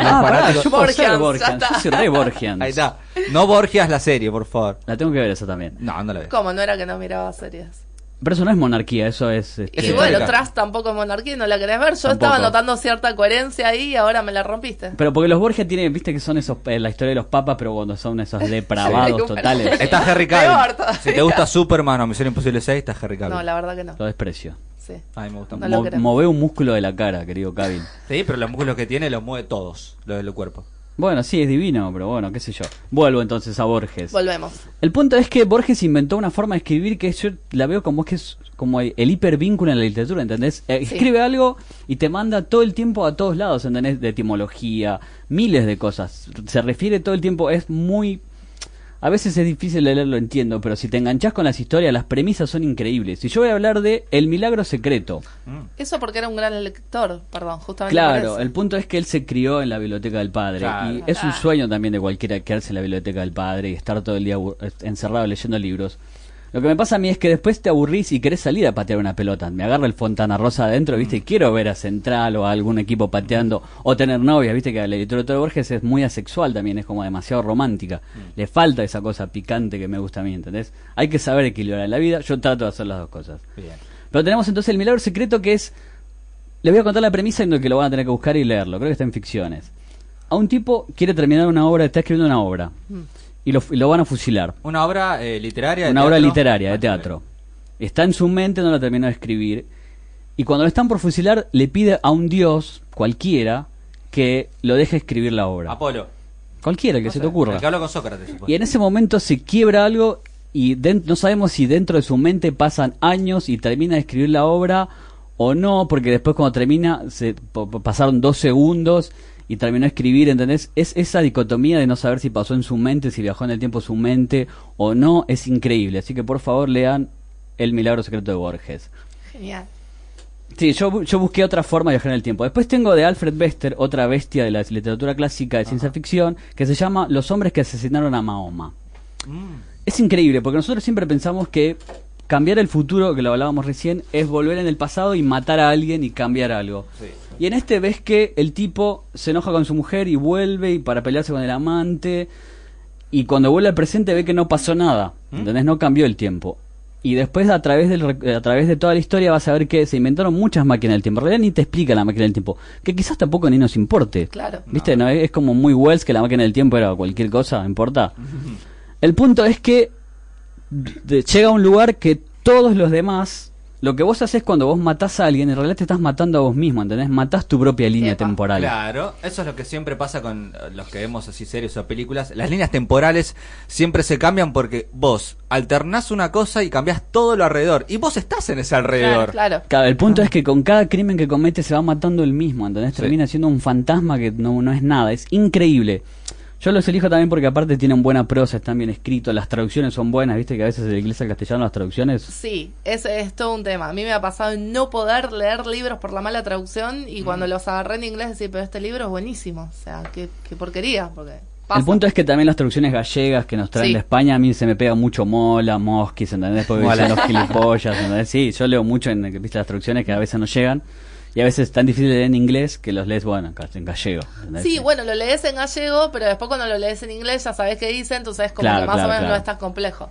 Ah, pará, yo puedo ser Borgians, Borgians. Yo soy re Borgians. Ahí está. No Borgias la serie, por favor. La tengo que ver esa también. No, no la veo. ¿Cómo? No era que no miraba series. Pero eso no es monarquía, eso es... este, y bueno, histórica. Trust tampoco es monarquía y no la querés ver. Yo Tampoco. estaba notando cierta coherencia ahí y ahora me la rompiste. Pero porque los Borgia tienen, viste que son esos, eh, la historia de los papas, pero cuando son esos depravados Sí, bueno. totales, Está Harry Cavill. Si te gusta Superman o Misión Imposible 6, está Harry Cavill. No, la verdad que no. lo desprecio. Sí. A mí me gusta No Mo- move un músculo de la cara, querido Cavill. Sí, pero los músculos que tiene los mueve todos, los del cuerpo. Bueno, sí, es divino, pero bueno, qué sé yo. Vuelvo entonces a Borges. Volvemos. El punto es que Borges inventó una forma de escribir que yo la veo como que es como el el hipervínculo en la literatura, ¿entendés? Eh, Sí. Escribe algo y te manda todo el tiempo a todos lados, ¿entendés? De etimología, miles de cosas. Se refiere todo el tiempo, es muy... A veces es difícil de leerlo, entiendo, pero si te enganchás con las historias, las premisas son increíbles. Y yo voy a hablar de El Milagro Secreto. Eso porque era un gran lector, perdón, justamente. Claro, por eso. el punto es que él se crió en la biblioteca del padre. Claro. Y es un Ah. sueño también de cualquiera quedarse en la biblioteca del padre y estar todo el día encerrado leyendo libros. Lo que me pasa a mí es que después te aburrís y querés salir a patear una pelota. Me agarra el Fontana Rosa adentro, ¿viste? Y quiero ver a Central o a algún equipo pateando o tener novias, ¿viste? Que la literatura de Borges es muy asexual también, es como demasiado romántica. Le falta esa cosa picante que me gusta a mí, ¿entendés? Hay que saber equilibrar en la vida. Yo trato de hacer las dos cosas. Bien. Pero tenemos entonces el milagro secreto que es. Les voy a contar la premisa en la que lo van a tener que buscar y leerlo. Creo que está en ficciones. A un tipo quiere terminar una obra, está escribiendo una obra. Y lo, y lo van a fusilar. Una obra eh, literaria. de Una obra teatro? literaria de teatro. Está en su mente, no la terminó de escribir. Y cuando lo están por fusilar, le pide a un dios, cualquiera, que lo deje escribir la obra. Apolo. Cualquiera que No se sé, te ocurra. El que habló con Sócrates. supongo. Y en ese momento se quiebra algo y no sabemos si dentro de su mente pasan años y termina de escribir la obra o no, porque después cuando termina se pasaron dos segundos y terminó de escribir, ¿entendés? Es esa dicotomía de no saber si pasó en su mente, si viajó en el tiempo su mente o no, es increíble. Así que por favor lean El Milagro Secreto de Borges. Genial. Sí, yo, yo busqué otra forma de viajar en el tiempo. Después tengo de Alfred Bester, otra bestia de la literatura clásica de ciencia ficción, que se llama Los hombres que asesinaron a Mahoma. Mm. Es increíble, porque nosotros siempre pensamos que cambiar el futuro, que lo hablábamos recién, es volver en el pasado y matar a alguien y cambiar algo. Sí. Y en este ves que el tipo se enoja con su mujer y vuelve y para pelearse con el amante. Y cuando vuelve al presente ve que no pasó nada. ¿Mm? ¿Entendés? No cambió el tiempo. Y después a través, del, a través de toda la historia vas a ver que se inventaron muchas máquinas del tiempo. En realidad ni te explica la máquina del tiempo. Que quizás tampoco ni nos importe. Claro. ¿Viste? No, es como muy Wells que la máquina del tiempo era cualquier cosa, ¿no importa? El punto es que llega a un lugar que todos los demás, lo que vos haces cuando vos matás a alguien, en realidad te estás matando a vos mismo, ¿entendés? Matás tu propia línea Epa. temporal. Claro, eso es lo que siempre pasa con eh, los que vemos así series o películas. Las líneas temporales siempre se cambian porque vos alternás una cosa y cambiás todo lo alrededor. Y vos estás en ese alrededor. Claro. Claro, el punto es que con cada crimen que comete se va matando el mismo, ¿entendés? Sí. Termina siendo un fantasma que no, no es nada, es increíble. Yo los elijo también porque aparte tienen buena prosa, están bien escritos, las traducciones son buenas, viste que a veces de inglés al castellano las traducciones... Sí, ese es todo un tema. A mí me ha pasado en no poder leer libros por la mala traducción y Mm. cuando los agarré en inglés decir, pero este libro es buenísimo. O sea, qué, qué porquería. Porque pasa. El punto es que también las traducciones gallegas que nos traen Sí. de España, a mí se me pega mucho mola, mosquis, ¿entendés? Porque son los gilipollas, ¿entendés? Sí, yo leo mucho en ¿viste, las traducciones que a veces no llegan. Y a veces es tan difícil de leer en inglés que los lees, bueno, en gallego. ¿entendés? Sí, bueno, lo lees en gallego, pero después cuando lo lees en inglés ya sabes qué dice, entonces como Claro, que más claro, o menos claro. no es tan complejo.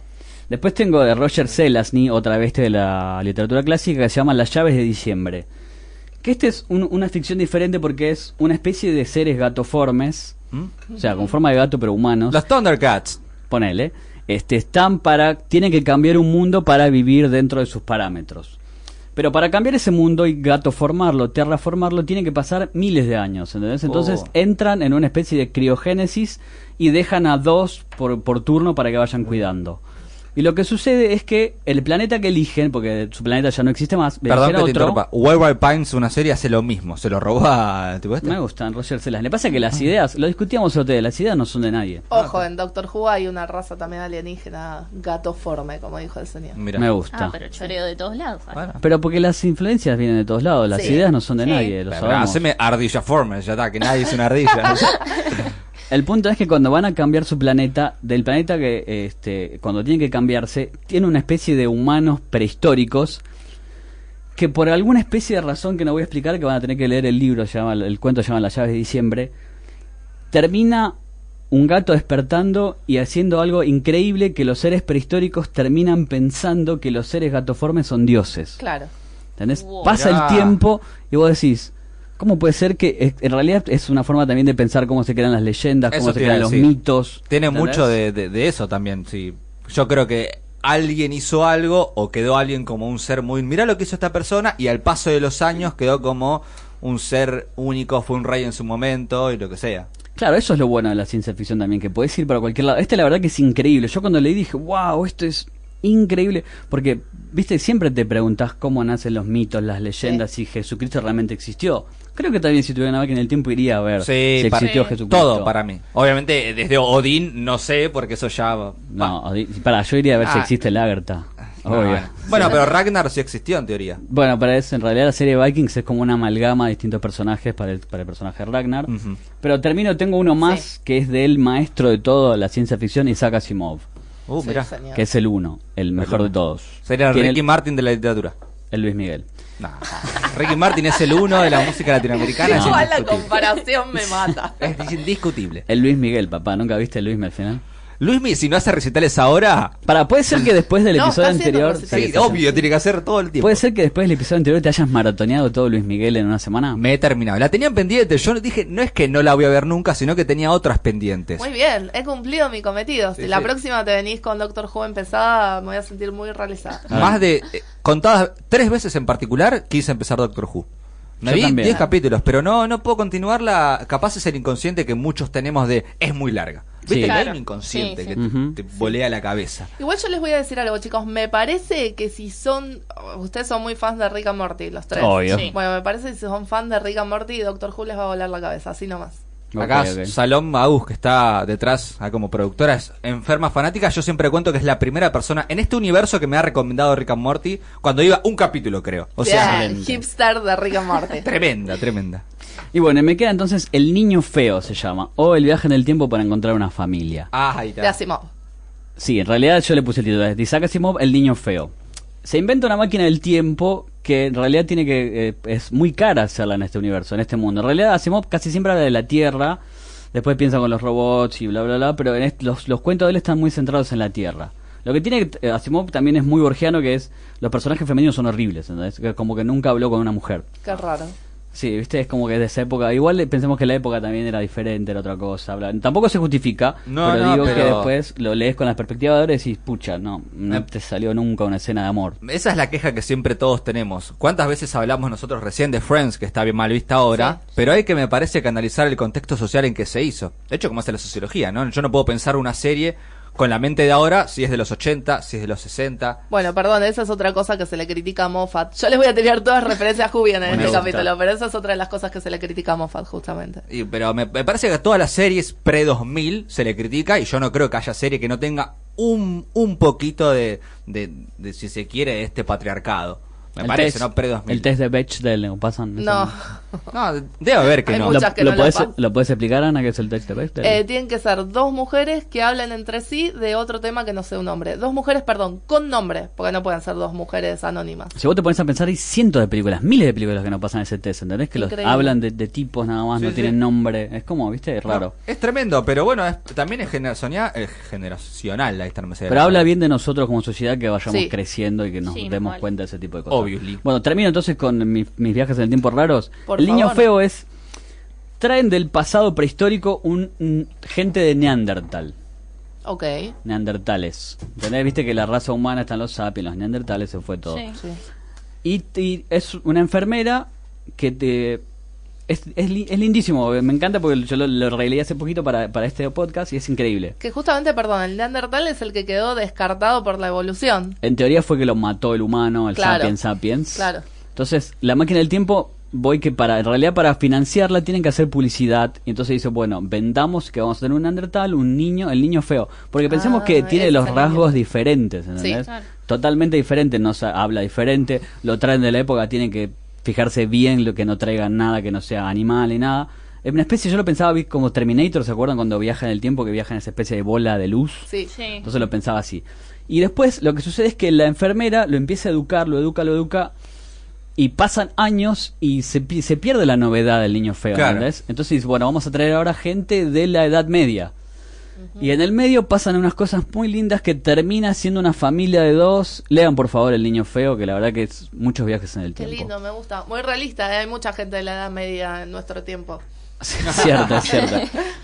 Después tengo de Roger Zelazny, otra bestia de la literatura clásica, que se llama Las llaves de diciembre. Que este es un- una ficción diferente porque es una especie de seres gatoformes, ¿Mm? o sea, con forma de gato pero humanos. Los Thundercats. ponele, este, están para, tienen que cambiar un mundo para vivir dentro de sus parámetros. Pero para cambiar ese mundo y gatoformarlo, terraformarlo, tienen que pasar miles de años, ¿entendés? Entonces Oh. entran en una especie de criogénesis y dejan a dos por, por turno para que vayan cuidando. Y lo que sucede es que el planeta que eligen, porque su planeta ya no existe más, Perdón que te otro- interrumpa. Wild Pines, una serie, hace lo mismo. Se lo robó al tipo este. Me gustan, Roger Celas. Le pasa que las ideas, lo discutíamos otro día, las ideas no son de nadie. Ojo, en Doctor Who hay una raza también alienígena gatoforme, como dijo el señor. Mira. Me gusta. Ah, pero choreo de todos lados. Bueno. Pero porque las influencias vienen de todos lados, las Sí. ideas no son de Sí. nadie, lo Pero, sabemos. haceme ardilla formes, ya está, que nadie es una ardilla. El punto es que cuando van a cambiar su planeta, del planeta que este, cuando tienen que cambiarse, tiene una especie de humanos prehistóricos que por alguna especie de razón que no voy a explicar, que van a tener que leer el libro, se llama, el cuento se llama Las llaves de diciembre, termina un gato despertando y haciendo algo increíble que los seres prehistóricos terminan pensando que los seres gatoformes son dioses. Claro. ¿Entendés? Wow. Pasa el tiempo y vos decís, ¿cómo puede ser que en realidad es una forma también de pensar cómo se crean las leyendas, cómo se crean los mitos? Tiene ¿entendés? mucho de, de- de eso también, sí. Yo creo que alguien hizo algo o quedó alguien como un ser muy... Mirá lo que hizo esta persona y al paso de los años quedó como un ser único, fue un rey en su momento y lo que sea. Claro, eso es lo bueno de la ciencia ficción también, que podés ir para cualquier lado. Este la verdad que es increíble. Yo cuando leí dije, wow, esto es increíble, porque, viste, siempre te preguntas cómo nacen los mitos, las leyendas, si Jesucristo realmente existió. Creo que también si tuviera una máquina en el tiempo iría a ver Sí, si para- existió Sí. Jesucristo. Todo para mí. Obviamente, desde Odín no sé, porque eso ya. va. No, para, yo iría a ver si Ah. existe el Agartha. No, Obvio. bueno. Bueno, pero Ragnar sí existió en teoría. Bueno, para eso, en realidad la serie Vikings es como una amalgama de distintos personajes para el, para el personaje Ragnar. Pero termino, tengo uno más Sí. que es del maestro de todo la ciencia ficción, Isaac Asimov, Uh, Sí, que es el uno, el mejor uno. de todos. Sería el Tiene Ricky Martin de la literatura. el Luis Miguel. No. Ricky Martin es el uno de la música latinoamericana. Igual la comparación me mata. Es indiscutible. El Luis Miguel, papá, ¿nunca viste el Luis Miguel al final? Luismi, si no hace recitales ahora. Para, puede ser que después del No, episodio anterior... Sí, obvio, tiene que hacer todo el tiempo. Puede ser que después del episodio anterior te hayas maratoneado todo Luis Miguel en una semana. Me he terminado. La tenían pendiente. Yo dije, no es que no la voy a ver nunca, sino que tenía otras pendientes. Muy bien, he cumplido mi cometido. Sí, si la sí. próxima te venís con Doctor Who empezada, me voy a sentir muy realizada. Más de. eh, contadas tres veces en particular, quise empezar Doctor Who. Me Yo vi también. 10 capítulos, pero no, no puedo continuarla. Capaz es el inconsciente que muchos tenemos de. Es muy larga. ¿Viste? Sí. que hay Claro. un inconsciente Sí, que sí. te, volea la cabeza. Igual yo les voy a decir algo, chicos. Me parece que si son. Ustedes son muy fans de Rick and Morty, los tres. Obvio. Sí. Bueno, me parece que si son fans de Rick and Morty, Doctor Who les va a volar la cabeza, así nomás. Acá ok. Salom Agus, que está detrás ah, como productora, es enferma fanática. Yo siempre cuento que es la primera persona en este universo que me ha recomendado Rick and Morty cuando iba un capítulo, creo. O sea, excelente. hipster de Rick and Morty. tremenda, tremenda. Y bueno, me queda entonces El Niño Feo se llama, o El viaje en el tiempo para encontrar una familia. Ah, ahí de está. Asimov. Sí, en realidad yo le puse el título, de Isaac Asimov, El Niño Feo. Se inventa una máquina del tiempo que en realidad tiene que eh, es muy cara hacerla en este universo, en este mundo. En realidad Asimov casi siempre habla de la Tierra, después piensa con los robots y bla bla bla, pero en los, los cuentos de él están muy centrados en la Tierra. Lo que tiene eh, Asimov también es muy borgiano, que es los personajes femeninos son horribles, ¿entendés? Como que nunca habló con una mujer. Qué raro. Sí, viste, es como que de esa época. Igual pensemos que la época también era diferente, era otra cosa. bla. Tampoco se justifica, No, pero no, digo que después lo lees con la perspectiva de ahora y decís, pucha, no, no Eh. te salió nunca una escena de amor. Esa es la queja que siempre todos tenemos. ¿Cuántas veces hablamos nosotros recién de Friends, que está bien mal vista ahora? Sí. Pero hay que, me parece, que analizar el contexto social en que se hizo. De hecho, como hace la sociología, ¿no? Yo no puedo pensar una serie con la mente de ahora, si es de los 80, si es de los 60. Bueno, perdón, esa es otra cosa que se le critica a Moffat. Yo les voy a tirar todas referencias Jubian en este gusta. capítulo, pero esa es otra de las cosas que se le critica a Moffat, justamente. Y, pero me, me parece que a todas las series pre-2000 se le critica y yo no creo que haya serie que no tenga un, un poquito de, de, de, si se quiere, de este patriarcado. Me El parece, test- ¿no? Pre-2000. El test de Bechdel, ¿no pasan? No, No, debe haber que Hay no. ¿Lo, que lo no lo podés, pasan. ¿Lo podés explicar, Ana, qué es el test de Bechdel? eh, tienen que ser dos mujeres que hablen entre sí de otro tema que no sea un hombre. Dos mujeres, perdón, con nombre, porque no pueden ser dos mujeres anónimas. Si vos te pones a pensar, hay cientos de películas, miles de películas que no pasan ese test, ¿entendés? Que los hablan de, de tipos nada más, Sí, no sí. tienen nombre. Es como, ¿viste? Es raro. No, es tremendo, pero bueno, es- también es generacional, es generacional la no me sale Pero la habla bien de nosotros como sociedad que vayamos Sí. creciendo y que nos Sí, demos mal. cuenta de ese tipo de cosas. Obviously. Bueno, termino entonces con mi- mis viajes en el tiempo raros. Por el niño favor. feo es. Traen del pasado prehistórico un, un- gente de Neandertal. Ok, Neandertales. ¿Entendés? Viste que la raza humana están los sapiens, los neandertales se fue todo. Sí. sí. Y, y es una enfermera que te. Es, es, li- es lindísimo, me encanta porque yo lo, lo releí hace poquito para, para este podcast y es increíble. Que justamente, perdón, el Neandertal es el que quedó descartado por la evolución. En teoría fue que lo mató el humano, el Claro. sapiens sapiens. Claro. Entonces, la máquina del tiempo, voy que para, en realidad para financiarla tienen que hacer publicidad. Y entonces dice, bueno, vendamos que vamos a tener un Neandertal, un niño, el niño feo. Porque pensemos Ah, que tiene ese los niño. rasgos diferentes, ¿entendés? claro. Totalmente diferentes, no sa- habla diferente, lo traen de la época, tienen que fijarse bien lo que no traigan nada que no sea animal ni nada. Es una especie, yo lo pensaba como Terminator, ¿se acuerdan cuando viaja en el tiempo que viaja en esa especie de bola de luz? Sí. Sí. Entonces lo pensaba así. Y después lo que sucede es que la enfermera lo empieza a educar, lo educa, lo educa. Y pasan años y se, se pierde la novedad del niño feo. Claro. ¿entendés? Entonces bueno, vamos a traer ahora gente de la Edad Media. Y en el medio pasan unas cosas muy lindas que termina siendo una familia de dos. Lean por favor El Niño Feo, que la verdad que es muchos viajes en el Qué tiempo. lindo, me gusta. Muy realista, ¿eh? hay mucha gente de la edad media en nuestro tiempo. Cierto, es cierto.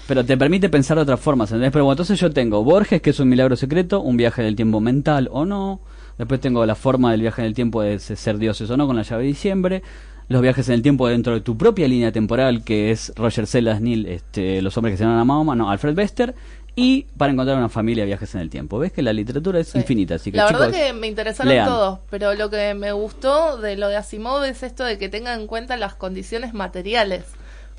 Pero te permite pensar de otras formas, ¿entendés? Pero bueno, entonces yo tengo Borges, que es un milagro secreto, un viaje en el tiempo mental o no. Después tengo la forma del viaje en el tiempo de ser dioses o no, con la llave de diciembre. Los viajes en el tiempo dentro de tu propia línea temporal, que es Roger Sellas, Neil, este, los hombres que se llaman a Mahoma, no, Alfred Bester. y para encontrar una familia viajes en el tiempo. Ves que la literatura es Sí. infinita, así que la verdad chicos, que me interesaron lean. todos, pero lo que me gustó de lo de Asimov es esto de que tengan en cuenta las condiciones materiales.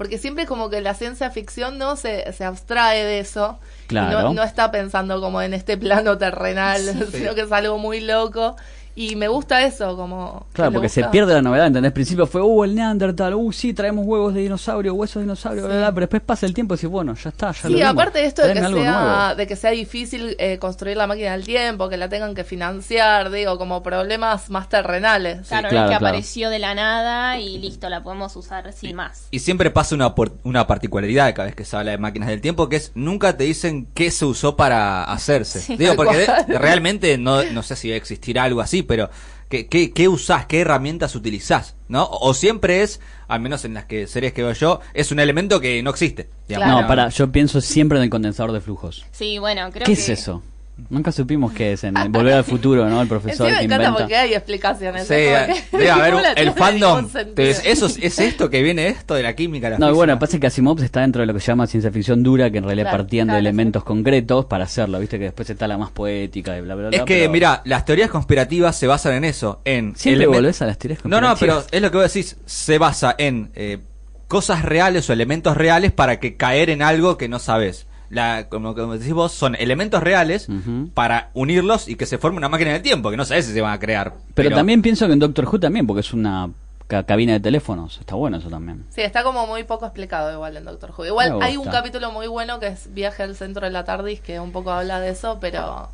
Porque siempre como que la ciencia ficción no se, se abstrae de eso. y Claro. no, no está pensando como en este plano terrenal, sino que es algo muy loco. Y me gusta eso, como... Claro, porque se pierde la novedad, ¿entendés? Al principio fue, uh, el Neandertal, uh, sí, traemos huevos de dinosaurio, huesos de dinosaurio, bla, bla, bla, pero después pasa el tiempo y decís, bueno, ya está, ya lo Sí, vimos. aparte de esto de que, sea, de que sea difícil eh, construir la máquina del tiempo, que la tengan que financiar, digo, como problemas más terrenales. Claro, es que claro. apareció de la nada y listo, la podemos usar sin más. Y siempre pasa una, por- una particularidad cada vez que se habla de máquinas del tiempo, que es nunca te dicen qué se usó para hacerse. Sí. Digo, porque de- realmente no, no sé si va a existir algo así, pero ¿qué, qué, qué usás? ¿Qué herramientas utilizás? ¿No? O siempre es, al menos en las que series que veo yo, es un elemento que no existe. digamos. Claro. No, para, yo pienso siempre en el condensador de flujos. Sí, bueno, creo ¿Qué que... es eso? Nunca supimos qué es en el Volver al Futuro, ¿no? El profesor Encima me que encanta inventa. porque hay explicaciones. Sí, debe haber el fandom. dice, Eso es, es esto que viene esto de la química. La No, y física". bueno, pasa que Asimov está dentro de lo que se llama ciencia ficción dura, que en realidad Claro, partían de elementos concretos para hacerlo, viste que después está la más poética y bla, bla, bla. Es que, pero mira, las teorías conspirativas se basan en eso, en... Siempre elemen- volvés a las teorías No, no, pero conspirativas. es lo que vos decís, se basa en eh, cosas reales o elementos reales para que caer en algo que no sabes. La, como, como decís vos, son elementos reales para unirlos y que se forme una máquina del tiempo, que no sabes si se van a crear. Pero, también pienso que en Doctor Who también, porque es una ca- cabina de teléfonos. Está bueno eso también. Sí, está como muy poco explicado igual en Doctor Who. Igual hay un capítulo muy bueno que es Viaje al centro de la TARDIS, que un poco habla de eso, pero...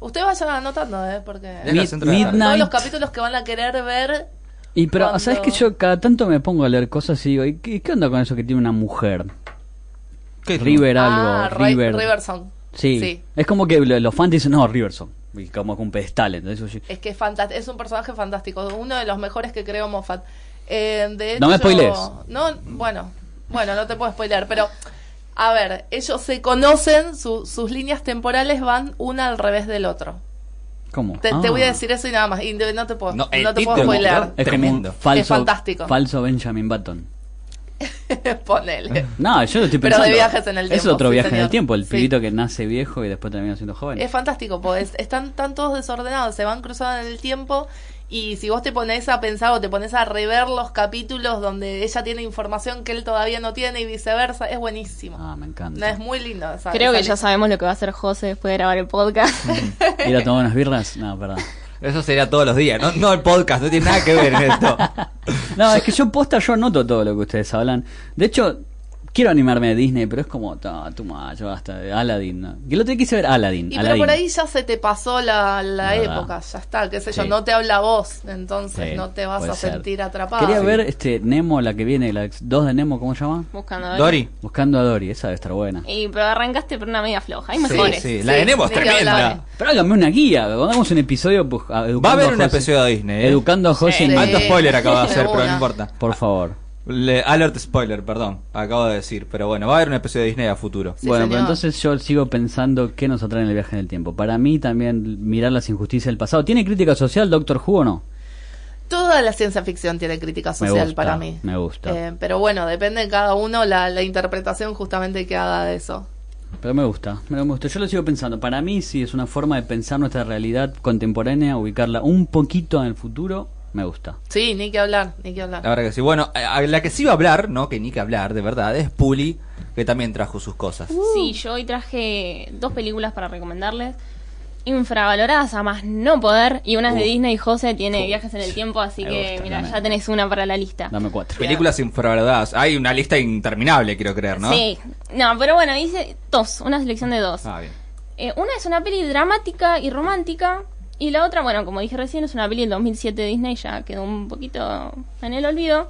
Ustedes vayan anotando, ¿eh? Porque... Mid- centro de la Todos los capítulos que van a querer ver... Y pero, Cuando- ¿sabes que Yo cada tanto me pongo a leer cosas y digo, ¿y qué, qué onda con eso que tiene una mujer? ¿Qué es? River algo, ah, Ri- River. Riverson. Sí. Sí. Es como que lo- los fans dicen, no, Riverson. Y como con un pedestal. Entonces, yo- Es que es fantástico, es un personaje fantástico, uno de los mejores que creo Moffat. Eh, de No me hecho, spoilees. No, bueno, bueno, no te puedo spoilear, pero a ver, ellos se conocen, su- sus líneas temporales van una al revés del otro. ¿Cómo? Te, te Ah. voy a decir eso y nada más, y no no te puedo, No, no, el te puedo. ¿no? Es Tremendo. como un falso, Es fantástico. falso Benjamin Button. Ponele. No, yo lo estoy Pero pensando. de viajes en el Es tiempo, otro sí, viaje en el tiempo, el Sí. pibito que nace viejo y después termina siendo joven. Es fantástico, pues están, están todos desordenados, se van cruzando en el tiempo y si vos te pones a pensar o te pones a rever los capítulos donde ella tiene información que él todavía no tiene y viceversa, es buenísimo. Ah, me No, encanta. es muy lindo. esa- Creo esa que ya sabemos lo que va a hacer José después de grabar el podcast. ¿Ir a tomar unas birras? No, perdón. Eso sería todos los días, no, no el podcast, no tiene nada que ver en esto. No, es que yo posta, yo noto todo lo que ustedes hablan. De hecho, quiero animarme a Disney, pero es como, "Ta, too much, basta, Aladdin. ¿no? El otro día quise ver Aladdin. Y pero por ahí ya se te pasó la, la época, ya está, qué sé yo, no te habla vos, entonces Sí, no te vas a ser. sentir atrapado. Quería Sí. ver este Nemo, la que viene, la 2 de Nemo, ¿cómo se llama? Buscando a ver. Dori. Buscando a Dory, esa debe estar buena. Y, pero arrancaste por una media floja. Hay mejores. sí, la de Nemo es que tremenda. Pero hágame una guía, cuando hagamos un episodio, pues, Va a haber a un José- episodio de Disney. ¿eh? Educando a José Sí. en- Alto Sí. spoiler acabo de hacer, pero no importa. Por favor. Le- alert spoiler, perdón, acabo de decir. Pero bueno, va a haber un episodio de Disney a futuro. Sí, bueno, señor. pero entonces yo sigo pensando qué nos atrae en el viaje en el tiempo. Para mí también mirar las injusticias del pasado. ¿Tiene crítica social Doctor Who o no? Toda la ciencia ficción tiene crítica social gusta, para mí. me gusta. Eh, pero bueno, depende de cada uno la, la interpretación justamente que haga de eso. Pero me gusta, me gusta. Yo lo sigo pensando. Para mí sí es una forma de pensar nuestra realidad contemporánea, ubicarla un poquito en el futuro. Me gusta. Sí, ni que hablar, ni que hablar. La verdad que sí. Bueno, a a la que sí va a hablar, ¿no? Que ni que hablar, de verdad, es Puli, que también trajo sus cosas. Sí, yo hoy traje dos películas para recomendarles. Infravaloradas a más no poder. Y una es de Uf. Disney. José tiene Uf. viajes en el tiempo, así Me que mira, ya tenés una para la lista. Dame cuatro. Películas infravaloradas. Hay una lista interminable, quiero creer, ¿no? Sí, no, pero bueno, hice dos, una selección de dos. Ah, bien. Eh, una es una peli dramática y romántica. Y la otra, bueno, como dije recién, es una peli del 2007 de Disney, ya quedó un poquito en el olvido.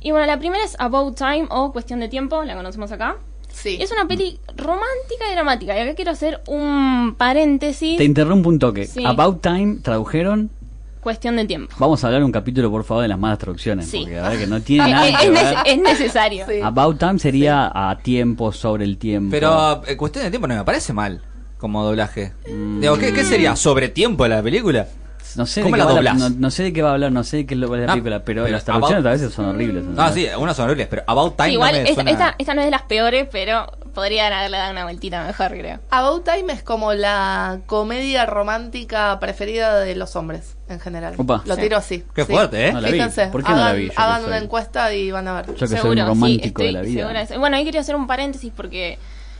Y bueno, la primera es About Time o Cuestión de Tiempo, la conocemos acá. Sí. Es una peli romántica y dramática. Y acá quiero hacer un paréntesis. Te interrumpo un toque. Sí. About Time tradujeron. Cuestión de tiempo. Vamos a hablar un capítulo, por favor, de las malas traducciones. Sí. Porque la verdad que no tiene nada que es, ver. es necesario. Sí. About Time sería a tiempo, sobre el tiempo. Pero eh, cuestión de tiempo no me parece mal como doblaje. Mm. Digo, ¿qué, qué sería? ¿Sobre tiempo la película? No sé, de ¿Cómo qué la va la- no, no sé de qué va a hablar, no sé de qué es lo que es la Ah, película, pero, pero las traducciones About- a veces son horribles. Ah, sí, algunas son horribles, pero About Time Igual no me esta, suena- esta, esta no es de las peores, pero podrían haberle dado una vueltita mejor, creo. About Time es como la comedia romántica preferida de los hombres en general. Opa. Lo Sí. tiro así. Qué sí. fuerte, ¿eh? No la vi. Fíjense, ¿Por qué no la hagan, vi? Yo hagan soy- una encuesta y van a ver. Yo que soy Seguro, un romántico sí, estoy de la vida. segura de. Bueno, ahí quería hacer un paréntesis porque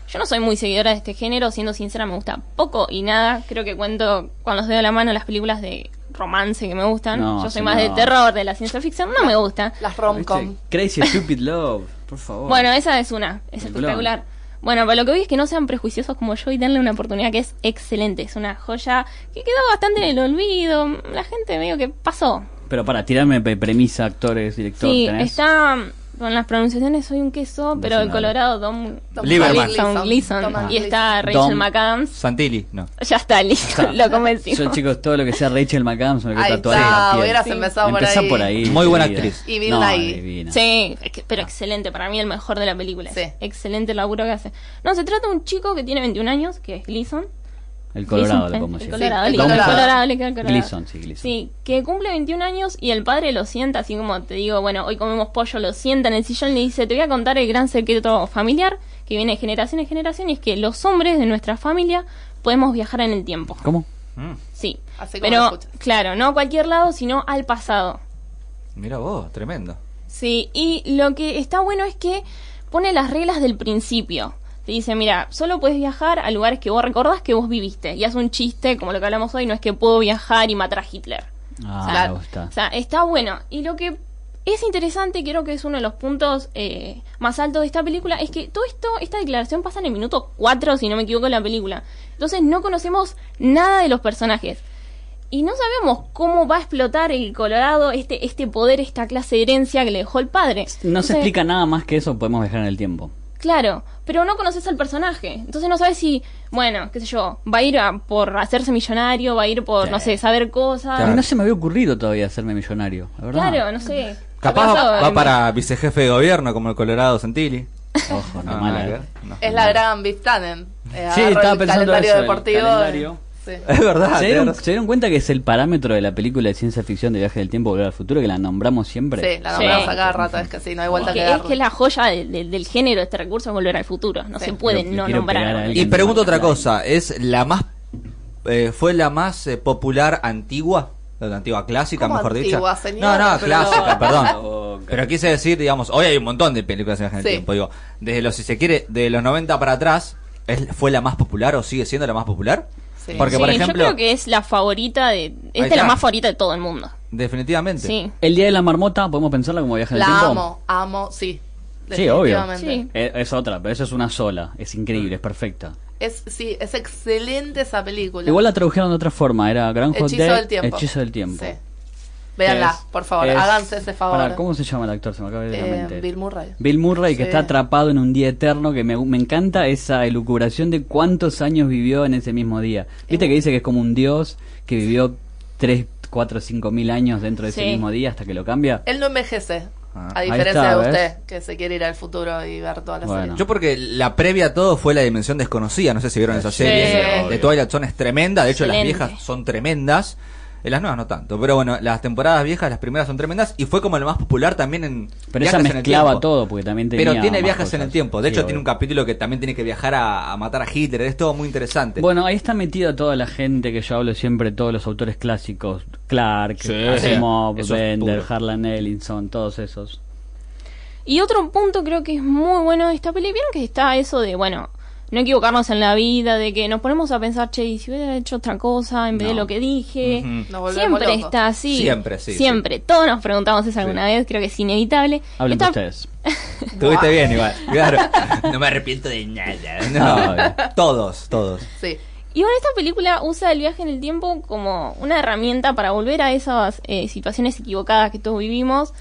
yo no soy muy seguidora de este género, siendo sincera, me gusta poco y nada. Creo que cuento con los dedos de la mano las películas de romance que me gustan. No, yo soy más no. de terror, de la ciencia ficción, no me gusta. Las rom-com. Crazy Stupid Love, por favor. Bueno, esa es una, es espectacular. Bueno, pero lo que voy es que no sean prejuiciosos como yo y denle una oportunidad que es excelente. Es una joya que quedó bastante en el olvido. La gente medio que pasó. Pero para tirarme premisa, actores, director, Sí, ¿tenés? está con las pronunciaciones soy un queso, pero el. Colorado Dom Tom Lieberman. Gleason. Y está. Rachel Dom. McAdams. Santilli, no. Ya está, listo, lo convencimos. Yo, chicos, todo lo que sea Rachel McAdams me lo Ahí quiero tatuar en hubieras Sí. empezado por Empezá ahí. por ahí. Muy buena actriz. Y Bill no, Nighy. divina. Sí, pero excelente, para mí el mejor de la película. Sí. Excelente el laburo que hace. No, se trata de un chico que tiene 21 años, que es Gleason. El Colorado, Gleason, le el-. Colorado, Sí, el Colorado. El Colorado. Gleason, sí, Gleason. Sí, que cumple 21 años y el padre lo sienta, así como te digo, bueno, hoy comemos pollo, lo sienta en el sillón y le dice, te voy a contar el gran secreto familiar que viene de generación en generación y es que los hombres de nuestra familia podemos viajar en el tiempo. ¿Cómo? Mm, Sí, Así lo pero claro, no a cualquier lado, sino al pasado. mira vos, tremendo. Sí, y lo que está bueno es que pone las reglas del principio. Te dice, mira, solo puedes viajar a lugares que vos recordás que vos viviste. Y hace un chiste, como lo que hablamos hoy, no es que puedo viajar y matar a Hitler. Ah, Claro. me gusta. O sea, está bueno. Y lo que es interesante, creo que es uno de los puntos eh, más altos de esta película, es que todo esto, esta declaración pasa en el minuto 4, si no me equivoco, en la película. Entonces no conocemos nada de los personajes. Y no sabemos cómo va a explotar el Colorado este, este poder, esta clase de herencia que le dejó el padre. No se explica nada más que eso, podemos viajar en el tiempo. Claro, pero no conoces al personaje. Entonces no sabes si, bueno, qué sé yo, va a ir a- por hacerse millonario, va a ir por, Sí. no sé, saber cosas. A mí no se me había ocurrido todavía hacerme millonario, la verdad. Claro, no sé. Capaz va, va para vicejefe de gobierno como el Colorado Santilli. Ojo, no, No, mala, nada que eh. ver, no. Es la gran Biff Tannen. Eh, Sí, estaba el pensando calendario eso, el deportivo. calendario. Sí. Es verdad. ¿Se dieron, tenés se dieron cuenta que es el parámetro de la película de ciencia ficción de Viaje del Tiempo Volver al Futuro que la nombramos siempre? Sí, la Sí. nombramos a cada rato, es que sí, no hay vuelta que que es que la joya de- de- del género de este recurso es volver al futuro. No Sí. se puede no nombrar. Y pregunto otra cosa, ¿es la más eh, fue la más eh, popular antigua? La antigua clásica, ¿Cómo mejor antigua, dicha. señor? No, no, Pero- clásica, perdón. Pero quise decir, digamos, hoy hay un montón de películas en el Sí. tiempo, digo, desde los si se quiere de los 90 para atrás, ¿es, fue la más popular o sigue siendo la más popular? Sí. Porque Sí, por yo ejemplo, creo que es la favorita de. Es de la más favorita de todo el mundo. definitivamente. Sí. El Día de la Marmota, ¿podemos pensarla como Viaje del La Tiempo? amo, amo, sí. Sí, obvio. Sí. Eh, Es, otra, pero esa es una sola. Es increíble, es perfecta. Es, sí, es excelente esa película. Igual la tradujeron de otra forma, era Groundhog Hechizo del tiempo. Hechizo del Tiempo. Sí. Véanla, por favor, es- háganse ese favor. Pará, ¿Cómo se llama el actor? Se me acaba de ir de la Eh, mente. Bill Murray. Bill Murray, que Sí. está atrapado en un día eterno, que me, me encanta esa elucubración de cuántos años vivió en ese mismo día. Viste que dice que es como un dios que vivió 3, 4, 5 mil años dentro de ese mismo día hasta que lo cambia. Él no envejece, Ah. a diferencia está, de ¿ves? usted, que se quiere ir al futuro y ver toda la Bueno. Yo porque la previa a todo fue la dimensión desconocida, no sé si vieron esa Sí, serie de- obvio. de Twilight Zone es tremenda, de hecho las viejas son tremendas, en las nuevas no tanto, pero bueno, las temporadas viejas, las primeras son tremendas y fue como lo más popular también en Pero esa viajes en el mezclaba todo, porque también tenía Pero tiene más viajes en el tiempo, de Sí, hecho obvio. tiene un capítulo que también tiene que viajar a, a matar a Hitler, es todo muy interesante. Bueno, ahí está metida toda la gente que yo hablo siempre, todos los autores clásicos, Clark, Sí. Asimov, Bender. Harlan Ellison, todos esos. Y otro punto creo que es muy bueno de esta peli, vieron que está eso de, bueno, no equivocarnos en la vida, de que nos ponemos a pensar, che, y si hubiera hecho otra cosa en vez de lo que dije. Nos Siempre locos. está así. Siempre, sí, Siempre. Todos nos preguntamos eso alguna Sí. vez, creo que es inevitable. Hablen Esta- ustedes. Estuviste bien igual, claro. No me arrepiento de nada. No, todos, todos. Sí. Y bueno, esta película usa el viaje en el tiempo como una herramienta para volver a esas eh, situaciones equivocadas que todos vivimos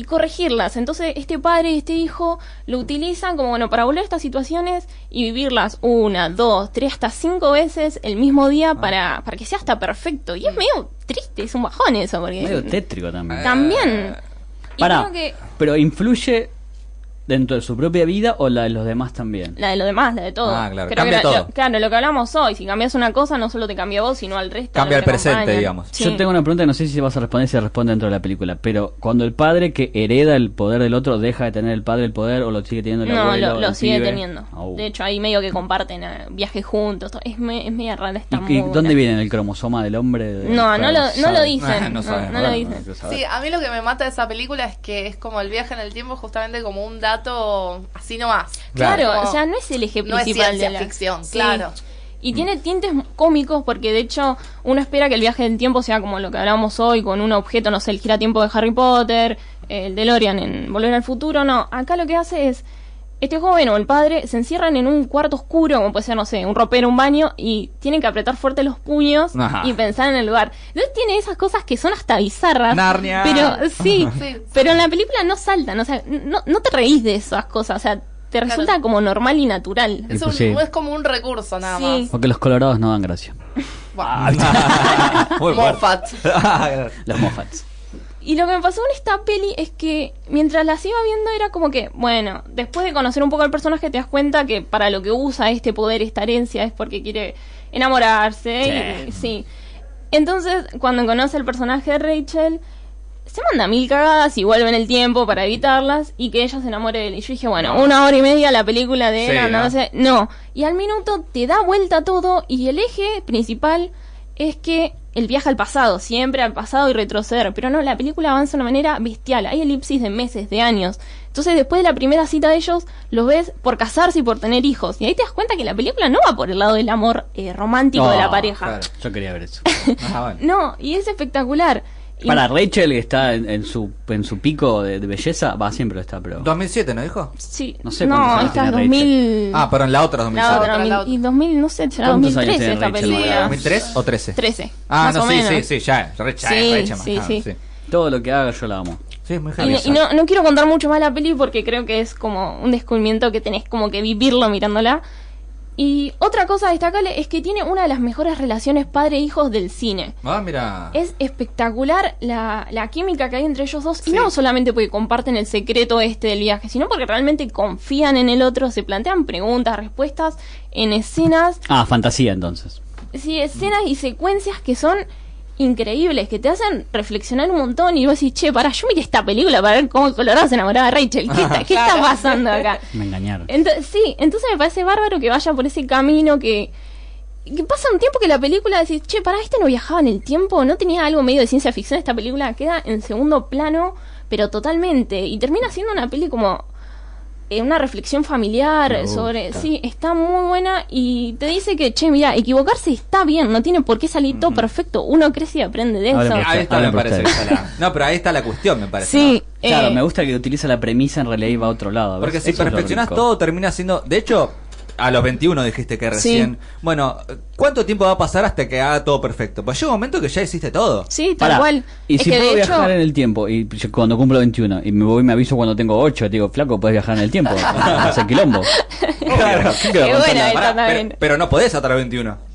y corregirlas. Entonces, este padre y este hijo lo utilizan como, bueno, para volver a estas situaciones y vivirlas una, dos, tres, hasta cinco veces el mismo día para, para que sea hasta perfecto. Y es medio triste, es un bajón eso, porque... Medio tétrico también. También. Y Pará, que... pero influye dentro de su propia vida o la de los demás también. La de los demás, la de todo. Ah, claro, Creo cambia que lo- todo. lo- claro, lo que hablamos hoy, si cambias una cosa, no solo te cambia a vos, sino al resto. Cambia el presente, acompañan. digamos. Sí. Yo tengo una pregunta que no sé si vas a responder si responde dentro de la película, pero cuando el padre que hereda el poder del otro deja de tener el padre el poder o lo sigue teniendo el No, abuelo, lo, lo el sigue pibe? teniendo. Au. De hecho, ahí medio que comparten eh, viajes juntos. todo. Es, me, es media rara esta ¿Y, y dónde viene el cromosoma del hombre? De- No, no lo, no dicen. Ah, no no, no lo dicen. Sí, a mí lo que me mata de esa película es que es como el viaje en el tiempo, justamente como un dato así nomás. Claro, Como- o sea, no es el eje no es principal ciencia de la ficción, Sí. claro. Y tiene tintes cómicos porque de hecho uno espera que el viaje del tiempo sea como lo que hablamos hoy con un objeto, no sé, el giratiempo de Harry Potter, el DeLorean en Volver al Futuro, no, acá lo que hace es este joven o el padre se encierran en un cuarto oscuro, como puede ser, no sé, un ropero, un baño, y tienen que apretar fuerte los puños Ajá. y pensar en el lugar. Entonces tiene esas cosas que son hasta bizarras. Narnia. Pero sí, Sí. pero en la película no saltan, o sea, no, no te reís de esas cosas, o sea, te resulta como normal y natural. Es, Y un- sí. es como un recurso nada Sí. más. Porque los colorados no dan gracia. Moffat. Los Moffats. Y lo que me pasó con esta peli es que mientras las iba viendo era como que, bueno, después de conocer un poco al personaje te das cuenta que para lo que usa este poder, esta herencia, es porque quiere enamorarse. y- sí. Entonces, cuando conoce el personaje de Rachel, se manda mil cagadas y vuelve en el tiempo para evitarlas y que ella se enamore de él. Y yo dije, bueno, una hora y media la película de él, Sí, no, ¿no? sé. No. Y al minuto te da vuelta todo y el eje principal es que él viaja al pasado, siempre al pasado y retroceder. Pero no, la película avanza de una manera bestial. Hay elipsis de meses, de años. Entonces, después de la primera cita de ellos, los ves por casarse y por tener hijos. Y ahí te das cuenta que la película no va por el lado del amor eh, romántico de la pareja. claro. Yo quería ver eso. Ah. No, y es espectacular. Para Rachel, que está en, en su, en su pico de, de belleza, va siempre lo está, pero. 2007, ¿no dijo? Sí. No sé cuántos años esta es tiene 2000. Ah, pero en la otra la 2007. otra, La 2000 otra. y 2000, no sé, será ¿Cuántos años 2013 tiene esta Rachel? película. ¿2003 o 13? 13. Ah, más no, o sí, menos. sí, sí, ya. Ya, Sí, chama, sí, ah, sí. Todo lo que haga yo la amo. Sí, muy Y, y no, no quiero contar mucho más la peli porque creo que es como un descubrimiento que tenés como que vivirlo mirándola. Y otra cosa destacable es que tiene una de las mejores relaciones padre-hijos del cine. Ah, mira. Es espectacular la, la química que hay entre ellos dos. Y no solamente porque comparten el secreto este del viaje, sino porque realmente confían en el otro, se plantean preguntas, respuestas en escenas Ah, fantasía entonces. sí, escenas y secuencias que son increíbles, que te hacen reflexionar un montón y vos decís, che, pará, yo miré esta película para ver cómo Colorado se enamoraba de Rachel. ¿Qué, está, ¿qué está pasando acá? Me engañaron. Entonces, sí, entonces me parece bárbaro que vaya por ese camino que... Que pasa un tiempo que la película decís, che, para este no viajaba en el tiempo, no tenía algo medio de ciencia ficción, esta película queda en segundo plano, pero totalmente, y termina siendo una peli como eh, una reflexión familiar Me sobre, gusta. sí, está muy buena y te dice que, che, mira, equivocarse está bien, no tiene por qué salir todo perfecto, uno crece y aprende de eso. me- Ahí está, me parece. la- No, pero ahí está la cuestión, me parece. Sí, ¿no? Claro, eh, me gusta que utiliza la premisa en realidad y va a otro lado. Porque si perfeccionas todo, termina siendo. De hecho, a los 21 dijiste que recién. Bueno, ¿cuánto tiempo va a pasar hasta que haga todo perfecto? Pues llega un momento que ya hiciste todo. sí, tal Pará, cual. Y es si que puedo de hecho, viajar en el tiempo y yo cuando cumplo 21 y me voy y me aviso cuando tengo 8, te digo, flaco, puedes viajar en el tiempo. Hace quilombo. Claro. ¿Qué Qué queda con buena tanta- esa Pará, también. pero, pero no podés hasta los 21.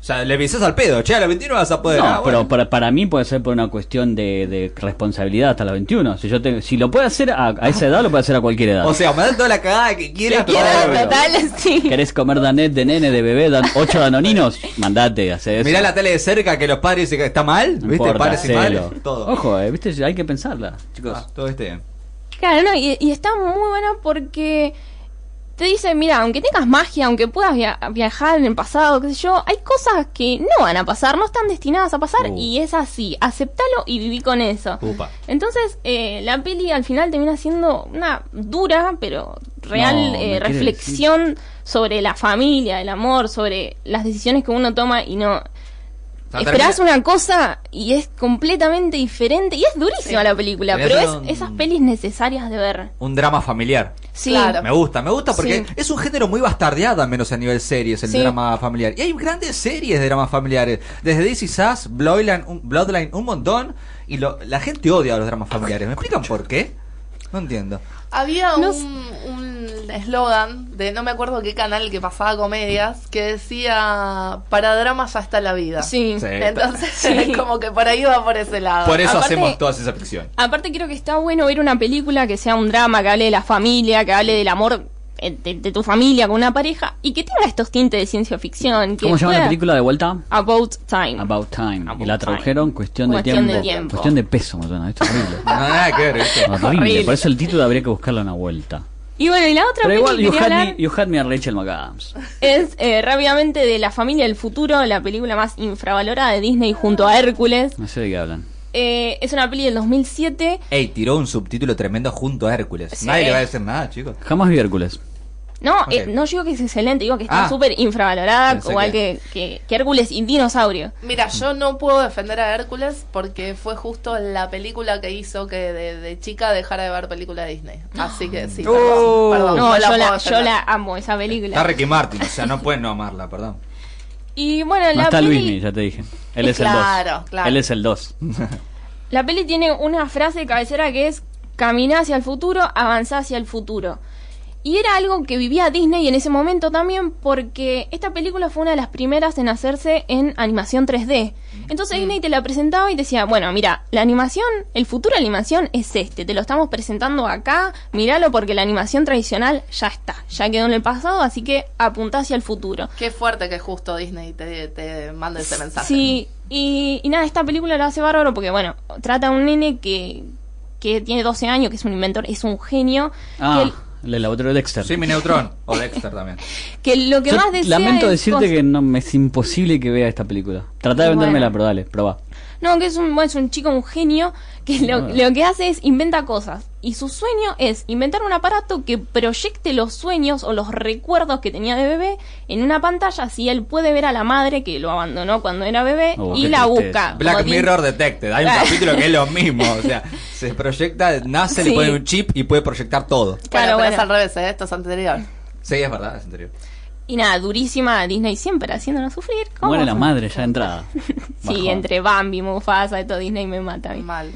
O sea, le visás al pedo. Che, a los 21 vas a poder. No, Ah, pero bueno. para, para mí puede ser por una cuestión de, de responsabilidad hasta los 21. Si yo te- si lo puede hacer a, a esa edad, lo puede hacer a cualquier edad. O sea, me dan toda la cagada que quieras. Que quieras, total, sí. ¿Querés comer danet de nene, de bebé, dan 8 danoninos? Mandate, hace eso. Mirá la tele de cerca que los padres dicen que está mal. No ¿Viste? importa, Padres y madres. Todo. Ojo, eh, viste, hay que pensarla, chicos. Ah, todo esté bien. Claro, no, y, y está muy buena porque te dice, mira, aunque tengas magia, aunque puedas via- viajar en el pasado, qué sé yo, hay cosas que no van a pasar, no están destinadas a pasar Uh. y es así, aceptalo y viví con eso. Upa. Entonces, eh, la peli al final termina siendo una dura, pero real No, eh, reflexión sobre la familia, el amor, sobre las decisiones que uno toma y no... Sea, Esperás termina- una cosa y es completamente diferente y es durísima Sí. la película, pero es un- esas pelis necesarias de ver. Un drama familiar. Sí, Claro. Me gusta, me gusta porque Sí. es un género muy bastardeado, al menos a nivel series, el Sí. drama familiar. Y hay grandes series de dramas familiares. Desde This Is Us, Bloodline, un, Bloodline, un montón. Y lo- la gente odia los dramas familiares. ¿Me explican por qué? No entiendo. Había No un, eslogan de no me acuerdo qué canal que pasaba comedias que decía para drama ya está la vida. Sí. Sí. Entonces, Sí. como que por ahí va por ese lado. Por eso Aparte- hacemos toda esa ficción. Aparte creo que está bueno ver una película que sea un drama, que hable de la familia, que hable del amor de, de tu familia con una pareja y que tenga estos tintes de ciencia ficción. Que ¿Cómo se llama la película de vuelta? About Time. About Time. About y la tradujeron cuestión, Cuestión de, de tiempo. Cuestión de peso, me suena. Esto es horrible. No, nada que ver, ¿viste? horrible. Horrible. Por eso el título habría que buscarlo una vuelta. Y bueno, y la otra Pero igual, you had, hablar me, you had me a Rachel McAdams. es eh, rápidamente de La familia del futuro, la película más infravalorada de Disney junto a Hércules. No sé de qué hablan. Eh, es una peli del 2007. Ey, tiró un subtítulo tremendo junto a Hércules. Sí. Nadie le va a decir nada, chicos. Jamás vi Hércules. No, eh, no digo que es excelente, digo que está Ah. súper infravalorada, igual que- que, que, que Hércules y Dinosaurio. Mira, yo no puedo defender a Hércules porque fue justo la película que hizo que de, de chica dejara de ver película de Disney. Así que sí, perdón. Oh. perdón, No, la yo, la, yo defender. la amo, esa película. Está Ricky Martin, o sea, no pueden no amarla, perdón. Y bueno, No la está peli, Luismi, ya te dije. Él es el 2. Claro, claro. Él es el 2. la peli tiene una frase de cabecera que es caminá hacia el futuro, avanzá hacia el futuro. Y era algo que vivía Disney en ese momento también porque esta película fue una de las primeras en hacerse en animación 3D. Entonces Disney te la presentaba y te decía, bueno, mira, la animación, el futuro de la animación es este, te lo estamos presentando acá, míralo porque la animación tradicional ya está, ya quedó en el pasado, así que apunta hacia el futuro. Qué fuerte que justo Disney te, te mande ese mensaje. Sí, y, y nada, esta película la hace bárbaro porque, bueno, trata a un nene que, que tiene 12 años, que es un inventor, es un genio, Ah, que, el laboratorio de Dexter. Sí, mi Neutrón. O Dexter también. que lo que Yo más desea lamento es decirte que no me es imposible que vea esta película. Tratá de vendérmela, bueno. pero dale, probá. No, que es un, bueno, es un chico, un genio, que lo, Ah. lo que hace es inventa cosas. Y su sueño es inventar un aparato que proyecte los sueños o los recuerdos que tenía de bebé en una pantalla, así él puede ver a la madre que lo abandonó cuando era bebé Oh, y la tristeza. busca. Black tiene- Mirror Detected. Hay un capítulo que es lo mismo. O sea, se proyecta, nace, le Sí. ponen un chip y puede proyectar todo. Bueno, Claro, pero bueno. es al revés, ¿eh? esto es anterior. Sí, es verdad, es anterior. Y nada, durísima Disney siempre haciéndonos sufrir. ¿Cómo Muere la madre ya de entrada. Sí, entre Bambi, Mufasa, y todo Disney me mata a mí. Mal.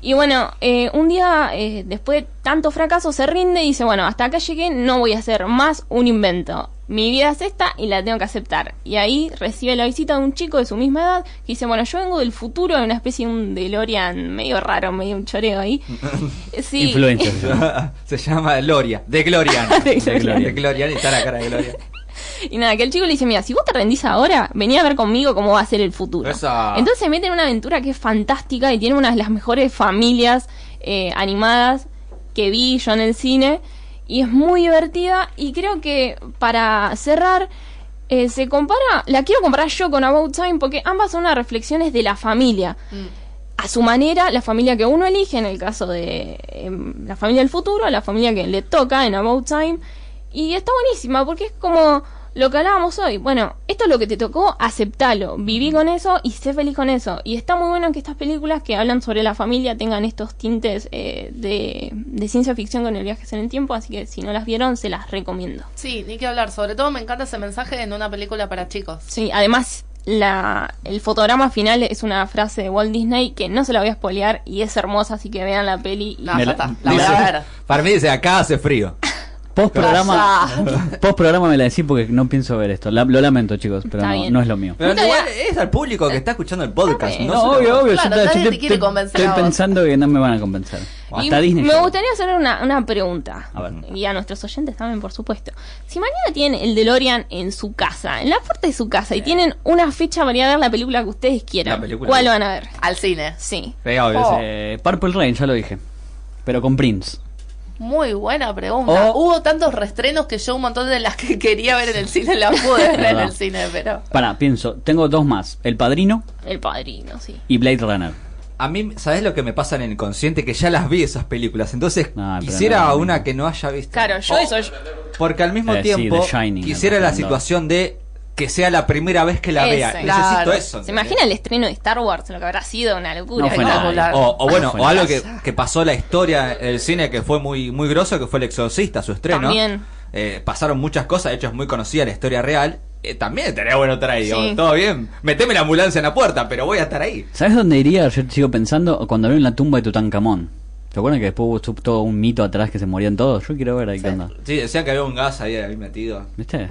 Y bueno, eh, un día, eh, después de tanto fracaso, se rinde y dice, bueno, hasta acá llegué, no voy a hacer más un invento. Mi vida es esta y la tengo que aceptar. Y ahí recibe la visita de un chico de su misma edad que dice, bueno, yo vengo del futuro, de una especie de un DeLorean medio raro, medio un choreo ahí. Sí. Influencer. Se llama Gloria. De Glorian. De Gloria. Glorian. De Glorian y está la cara de Gloria. Y nada, que el chico le dice, mira, si vos te rendís ahora, vení a ver conmigo cómo va a ser el futuro. Esa. Entonces se mete en una aventura que es fantástica y tiene una de las mejores familias eh, animadas que vi yo en el cine. Y es muy divertida y creo que para cerrar... eh, se compara, la quiero comparar yo con About Time porque ambas son unas reflexiones de la familia. A su manera, la familia que uno elige, en el caso de em, la familia del futuro, la familia que le toca en About Time. Y está buenísima porque es como lo que hablábamos hoy. Bueno, esto es lo que te tocó, aceptalo, viví con eso y sé feliz con eso. Y está muy bueno que estas películas que hablan sobre la familia tengan estos tintes eh, de, de ciencia ficción con el viaje en el tiempo. Así que si no las vieron, se las recomiendo. Sí, ni que hablar. Sobre todo me encanta ese mensaje en una película para chicos. Sí, además la, el fotograma final es una frase de Walt Disney que no se la voy a spoilear y es hermosa, así que vean la peli. y- la-. La voy Dice- a ver. para mí dice, acá hace frío. Post programa, post programa me la decís porque no pienso ver esto. La- lo lamento, chicos, pero no, no es lo mío. Pero igual es al público que está escuchando el podcast. No, obvio, obvio. Claro, yo, te estoy pensando que no me van a convencer. Hasta Y Disney. me gustaría hacer una, una pregunta. A ver. Y a nuestros oyentes también, por supuesto. Si mañana tienen el DeLorean en su casa, en la puerta de su casa, y tienen una fecha para ir a ver la película que ustedes quieran, ¿cuál van a ver? Al cine. Sí. Sí, obvio, Oh. sí. Eh, Purple Rain, ya lo dije. Pero con Prince. Muy buena pregunta. O- Hubo tantos restrenos que yo un montón de las que quería ver en el cine las pude ver en el cine, pero... Para, pienso, tengo dos más. El Padrino El padrino, sí. y Blade Runner. A mí, ¿sabes lo que me pasa en el inconsciente? Que ya las vi esas películas. Entonces, Ah, quisiera no una que no haya visto. Claro, yo O- eso. Porque al mismo Eh, tiempo, Shining, quisiera la situación de que sea la primera vez que la Ese, vea. claro. Necesito eso. ¿Se imagina el estreno de Star Wars? Lo que habrá sido una locura. No fue ¿no? nada. O, o bueno, No fue o algo que, que pasó la historia del cine que fue muy muy grosso, que fue El Exorcista, su estreno. También. Eh, pasaron muchas cosas, de hecho es muy conocida la historia real. Eh, también estaría bueno estar ahí, Sí. todo bien. Meteme la ambulancia en la puerta, pero voy a estar ahí. ¿Sabes dónde iría? Yo sigo pensando cuando en la tumba de Tutankamón. ¿Se acuerdan que después hubo todo un mito atrás que se morían todos? Yo quiero ver ahí Sí. qué onda. Sí, decían que había un gas ahí, ahí metido. ¿Viste?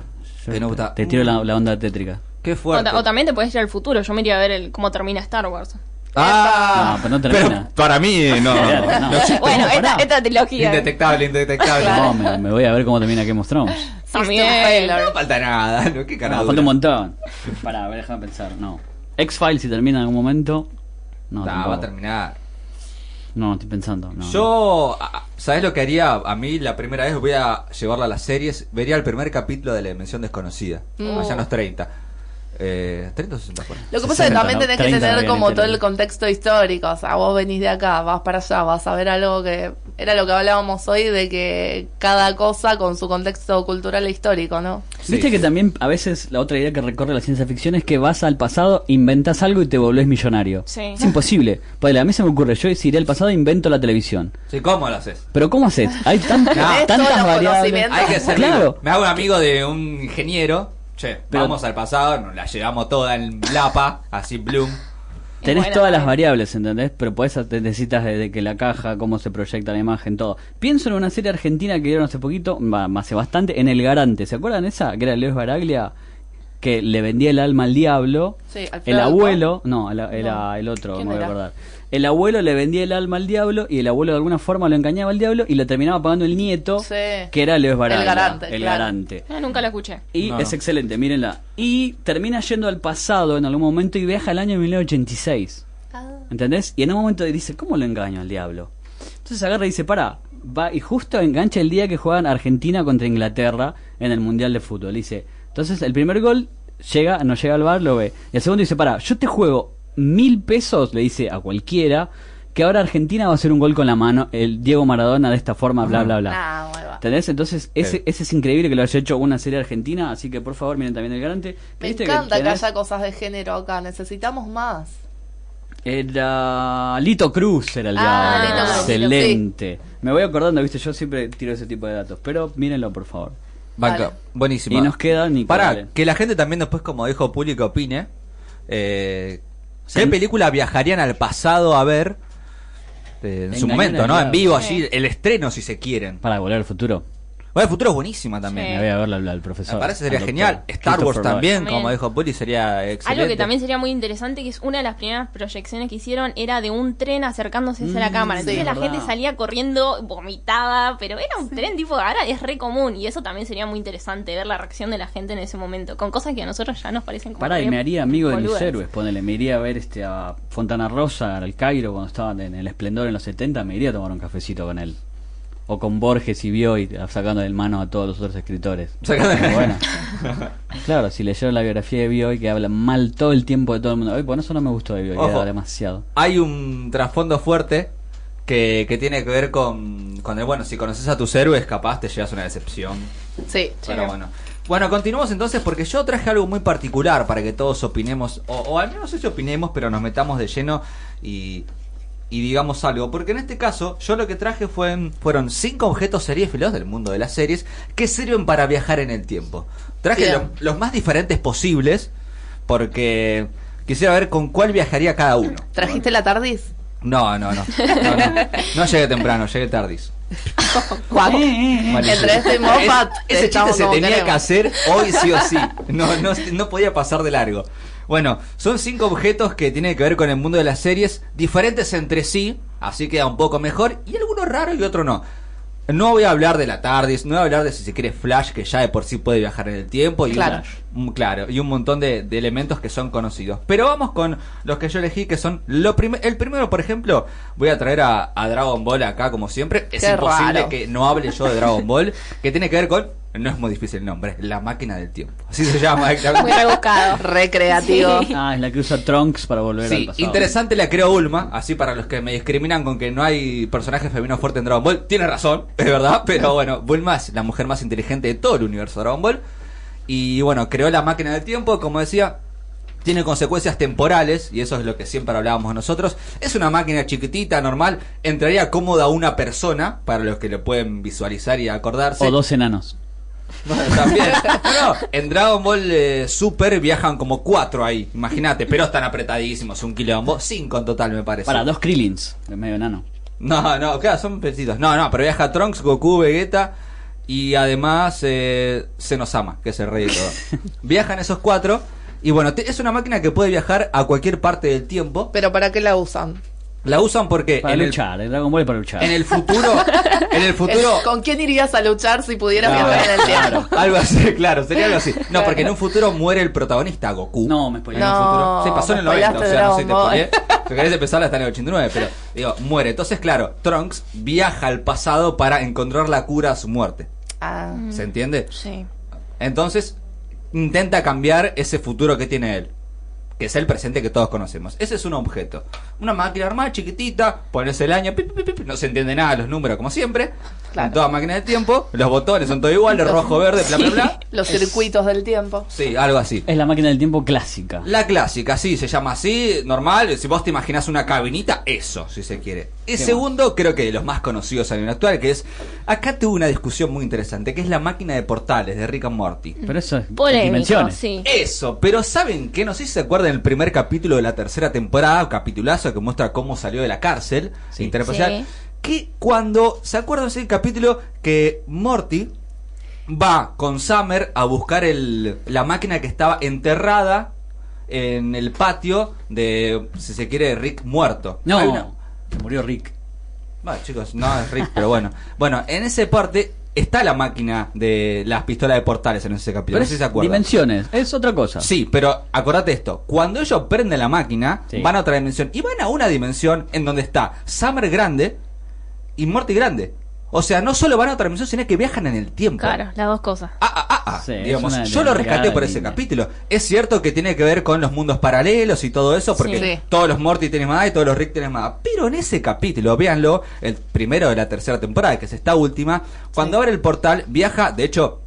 Te tiro la, la onda tétrica. Qué O, fuerte. ta- o también te puedes ir al futuro. Yo me iría a ver el, cómo termina Star Wars. Ah, No, pero no termina. para mí no. No, no. bueno, esta, esta trilogía. Indetectable, indetectable. No, me, me voy a ver cómo termina Game of Thrones. También. No falta nada, ¿no? Qué No, falta un montón. Pará, a ver, déjame pensar. No. X-Files, si termina en algún momento. No, No, tampoco. va a terminar. No, estoy pensando. no. Yo, ¿sabes lo que haría? A mí la primera vez voy a llevarla a las series. Vería el primer capítulo de La Dimensión Desconocida. Mm. Allá en los 30. Eh, 30 o 60 fueron. Lo que pasa es que 60, también ¿no? tenés que 30 tener como todo el contexto histórico. O sea, vos venís de acá, vas para allá, vas a ver algo que era lo que hablábamos hoy de que cada cosa con su contexto cultural e histórico, ¿no? Sí. Viste que también a veces la otra idea que recorre la ciencia ficción es que vas al pasado, inventas algo y te volvés millonario. Sí. Es imposible. Ponele, a mí se me ocurre, yo si iré al pasado invento la televisión. Sí, ¿cómo lo haces? Pero ¿cómo haces? Hay tan- No. Tantas variables. Hay que ser Claro. Me hago un amigo de un ingeniero. Che, Pero- vamos al pasado, nos la llevamos toda en Lapa, así Bloom. Tenés todas las variables, ¿entendés? Pero podés, te necesitas de, de que la caja, cómo se proyecta la imagen, todo. Pienso en una serie argentina que dieron hace poquito, hace bastante, en El Garante. ¿Se acuerdan esa? Que era Leo Baraglia, que le vendía el alma al diablo. Sí, Alfredo el abuelo, no, el- No. el otro, ¿Quién me voy a acordar. El abuelo le vendía el alma al diablo y el abuelo de alguna forma lo engañaba al diablo y lo terminaba pagando el nieto, Sí. que era Leo Baraglia. El Garante, El claro. Garante. Ah, nunca la escuché. Y No, es excelente, mírenla. Y termina yendo al pasado en algún momento y viaja al año 1986. Ah. ¿Entendés? Y en un momento dice, ¿cómo lo engaño al diablo? Entonces agarra y dice, para, va y justo engancha el día que juegan Argentina contra Inglaterra en el Mundial de Fútbol. Dice, entonces el primer gol llega, no llega al bar, lo ve. Y el segundo dice, para, yo te juego mil pesos, le dice a cualquiera, que ahora Argentina va a hacer un gol con la mano, el Diego Maradona de esta forma, bla, bla, bla. Ah, bueno. ¿Entendés? Entonces, ese, ese es increíble que lo haya hecho una serie argentina, así que por favor miren también el garante. Me ¿Viste encanta que, tenés- haya cosas de género acá, necesitamos más. Era Lito Cruz era el Ah, diablo. Lito Cruz, Excelente. Me voy acordando, viste, yo siempre tiro ese tipo de datos, pero mírenlo por favor. Banca, Vale. buenísima. Y nos queda Nico, Para que la gente también después, como dijo que opine. Eh. ¿Qué película viajarían al pasado a ver? eh, en su momento, ¿no? En vivo, allí, el estreno, si se quieren. Para volver al futuro. Bueno, el futuro es buenísima también. Sí. Me voy a verla al, al profesor. Me parece sería genial. Star Wars también, También. como dijo Puli, sería excelente. Algo que también sería muy interesante, que es una de las primeras proyecciones que hicieron, era de un tren acercándose hacia la Mm, cámara. Entonces sí, la verdad. gente salía corriendo, vomitaba, pero era un tren tipo, ahora es re común. Y eso también sería muy interesante, ver la reacción de la gente en ese momento, con cosas que a nosotros ya nos parecen como... Pará, y me haría amigo de mis héroes, ponele, me iría a ver este a Fontana Rosa, al Cairo, cuando estaban en el esplendor en los 70, me iría a tomar un cafecito con él. O con Borges y Bioy, sacando del mano a todos los otros escritores. Pero bueno. claro, si leyeron la biografía de Bioy, que habla mal todo el tiempo de todo el mundo. Oye, bueno, eso no me gustó de Bioy, demasiado. Hay un trasfondo fuerte que, que tiene que ver con, con el, bueno, si conoces a tus héroes, capaz te llevas una decepción. Sí. Pero bueno. Bueno, continuamos entonces porque yo traje algo muy particular para que todos opinemos, o, o al menos no sé si opinemos, pero nos metamos de lleno y, y digamos algo. Porque en este caso, yo lo que traje fue, fueron cinco objetos seriéfilos del mundo de las series que sirven para viajar en el tiempo. Traje los, más diferentes posibles porque quisiera ver con cuál viajaría cada uno. ¿Trajiste la tardis? No, no, no. No, no. No llegué temprano, llegué tardis. Juan. Eh, Malísimo. Entre este y Moffat, Es- ese chiste se tenía que hacer hoy sí o sí. No, no, no podía pasar de largo. Bueno, son cinco objetos que tienen que ver con el mundo de las series, diferentes entre sí, así queda un poco mejor, y algunos raros y otros no. No voy a hablar de la TARDIS, no voy a hablar de si se quiere Flash, que ya de por sí puede viajar en el tiempo, y Claro. claro, y un montón de, de elementos que son conocidos. Pero vamos con los que yo elegí, que son lo prim- el primero, por ejemplo, voy a traer a, a Dragon Ball acá, como siempre. Es Qué imposible raro. que no hable yo de Dragon Ball, que tiene que ver con, no es muy difícil el nombre, la máquina del tiempo. Así se llama. Muy rebuscado. Recreativo. Sí. Ah, es la que usa Trunks para volver al Sí, pasado. interesante la creó Ulma, así para los que me discriminan con que no hay personaje femenino fuerte en Dragon Ball, tiene razón, es verdad, pero bueno, Bulma es la mujer más inteligente de todo el universo de Dragon Ball. Y bueno, creó la máquina del tiempo, como decía, tiene consecuencias temporales, y eso es lo que siempre hablábamos nosotros. Es una máquina chiquitita, normal, entraría cómoda una persona, para los que lo pueden visualizar y acordarse. O dos enanos. Bueno, también. No, no, en Dragon Ball eh, Super viajan como cuatro ahí, imagínate, pero están apretadísimos, un quilombo, cinco en total me parece. Para dos Krillins, de medio enano. No, no, claro, son pecitos. No, no, pero viaja Trunks, Goku, Vegeta y además eh, Senosama, que es el rey de todo. Viajan esos cuatro y bueno, te- es una máquina que puede viajar a cualquier parte del tiempo. Pero ¿para qué la usan? La usan porque Para en el, luchar, el Dragon Ball es para luchar. en el futuro, en el futuro... ¿Con quién irías a luchar si pudieras viajar en el tiempo? claro, algo así, claro, sería algo así. No, porque en un futuro muere el protagonista, Goku. No, me un No, futuro. Sí, pasó en el me 90, o sea, no sé, te spoileé. Si querés empezar hasta en el 89, pero digo, muere. Entonces, claro, Trunks viaja al pasado para encontrar la cura a su muerte. Ah, ¿Se entiende? Sí. Entonces, intenta cambiar ese futuro que tiene él. Que es el presente que todos conocemos. Ese es un objeto. Una máquina normal, chiquitita, pones el año, pi, pi, pi, pi, no se entiende nada los números como siempre. Claro. Toda máquina de tiempo, los botones son todos iguales, rojo, verde, bla, bla, bla. los circuitos del tiempo. Sí, algo así. Es la máquina del tiempo clásica. La clásica, sí, se llama así, normal. Si vos te imaginás una cabinita, eso, si se quiere. Y ¿Qué segundo, creo que de los más conocidos a nivel actual, que es. Acá tuve una discusión muy interesante, que es la máquina de portales de Rick and Morty. Pero eso es Polémico, dimensiones. sí. Eso, pero ¿saben qué? No sé si se acuerdan el primer capítulo de la tercera temporada, capitulazo que muestra cómo salió de la cárcel Sí. interespacial. Sí. Que cuando, ¿se acuerdan ese capítulo que Morty va con Summer a buscar el, la máquina que estaba enterrada en el patio de, si se quiere, Rick muerto? No, se murió Rick. bueno, chicos, no es Rick, pero bueno. Bueno, en ese parte está la máquina de las pistolas de portales en ese capítulo. Pero no sé si se acuerdan. dimensiones, es otra cosa. Sí, pero acordate esto. Cuando ellos prenden la máquina, Sí. van a otra dimensión. Y van a una dimensión en donde está Summer grande y Morty grande. O sea, no solo van a otra dimensión, sino que viajan en el tiempo. Claro, las dos cosas. Ah, ah, ah, ah. Sí, digamos, yo lo rescaté por ese línea. capítulo. Es cierto que tiene que ver con los mundos paralelos y todo eso, porque Sí. Todos los Morty tienen más y todos los Rick tienen más. Pero en ese capítulo, véanlo, el primero de la tercera temporada, que es esta última, cuando abre el portal, viaja, de hecho,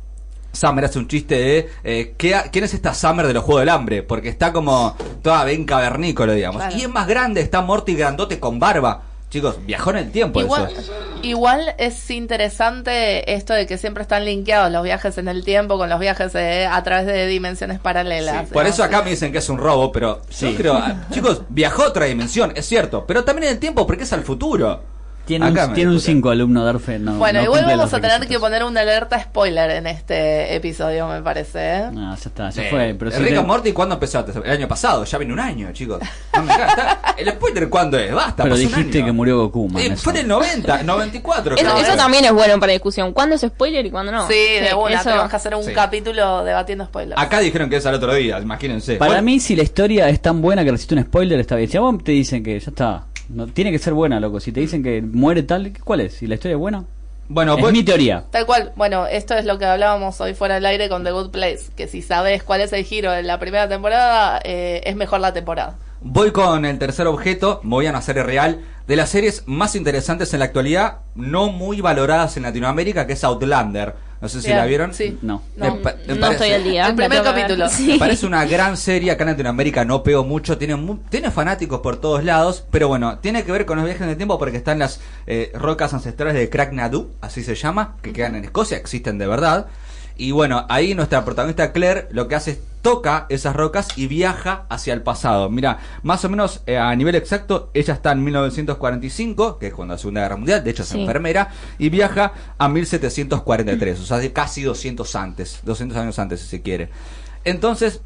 Summer hace un chiste de eh, ¿qué ha- ¿quién es esta Summer de los Juegos del Hambre? Porque está como toda bien cavernícola, digamos. Claro. Y es más grande, está Morty grandote con barba. Chicos, viajó en el tiempo Igual, eso. igual es interesante esto de que siempre están linkeados los viajes en el tiempo con los viajes eh, a través de dimensiones paralelas. Por eso acá me dicen que es un robo, pero yo creo, ah, chicos, viajó a otra dimensión, es cierto, pero también en el tiempo porque es al futuro. Tiene Acá un, tiene un. 5 alumno Darfe. No, Bueno, no igual vamos a tener que poner una alerta spoiler en este episodio, me parece. ¿eh? No, ya está, se Eh, fue. Pero si Rick te- and Morty, ¿cuándo empezó? El año pasado, ya viene un año, chicos. No me cagas, está- ¿El spoiler cuándo es? Basta, Pero un dijiste año. que murió Goku, man. Eh, fue en el 90, 94. Eso, eso también es bueno para discusión. ¿Cuándo es spoiler y cuándo no? sí, de una, eso- tenemos que hacer un Sí. capítulo debatiendo spoilers. Acá dijeron que es al otro día, imagínense. Para Bueno, mí, si la historia es tan buena que resiste un spoiler, está bien. Si a vos te dicen que ya está, no tiene que ser buena, loco. Si te dicen que muere tal, ¿cuál es? Si la historia es buena, bueno, es voy- mi teoría. Tal cual, bueno, esto es lo que hablábamos hoy fuera del aire con The Good Place, que si sabes cuál es el giro de la primera temporada, eh, es mejor la temporada. Voy con el tercer objeto, me voy a una serie real de las series más interesantes en la actualidad, no muy valoradas en Latinoamérica, que es Outlander. No sé si Bien, la vieron. Sí. No. Me No, parece- estoy al día. El primer capítulo. Sí. Me parece una gran serie, acá en Latinoamérica no pegó mucho, tiene, mu- tiene fanáticos por todos lados, pero bueno, tiene que ver con los viajes en el tiempo porque están las eh, rocas ancestrales de Crack Nadu, así se llama, que quedan en Escocia, existen de verdad. Y bueno, ahí nuestra protagonista Claire lo que hace es toca esas rocas y viaja hacia el pasado. Mira, más o menos eh, a nivel exacto, ella está en 1945, que es cuando la Segunda Guerra Mundial, de hecho es Sí. enfermera, y viaja a 1743, o sea, de casi 200 antes, 200 años antes si se quiere. Entonces,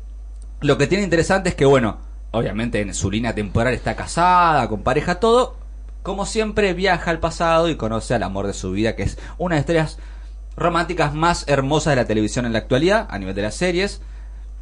lo que tiene interesante es que, bueno, obviamente en su línea temporal está casada, con pareja, todo. Como siempre, viaja al pasado y conoce al amor de su vida, que es una de las historias románticas más hermosas de la televisión en la actualidad, a nivel de las series.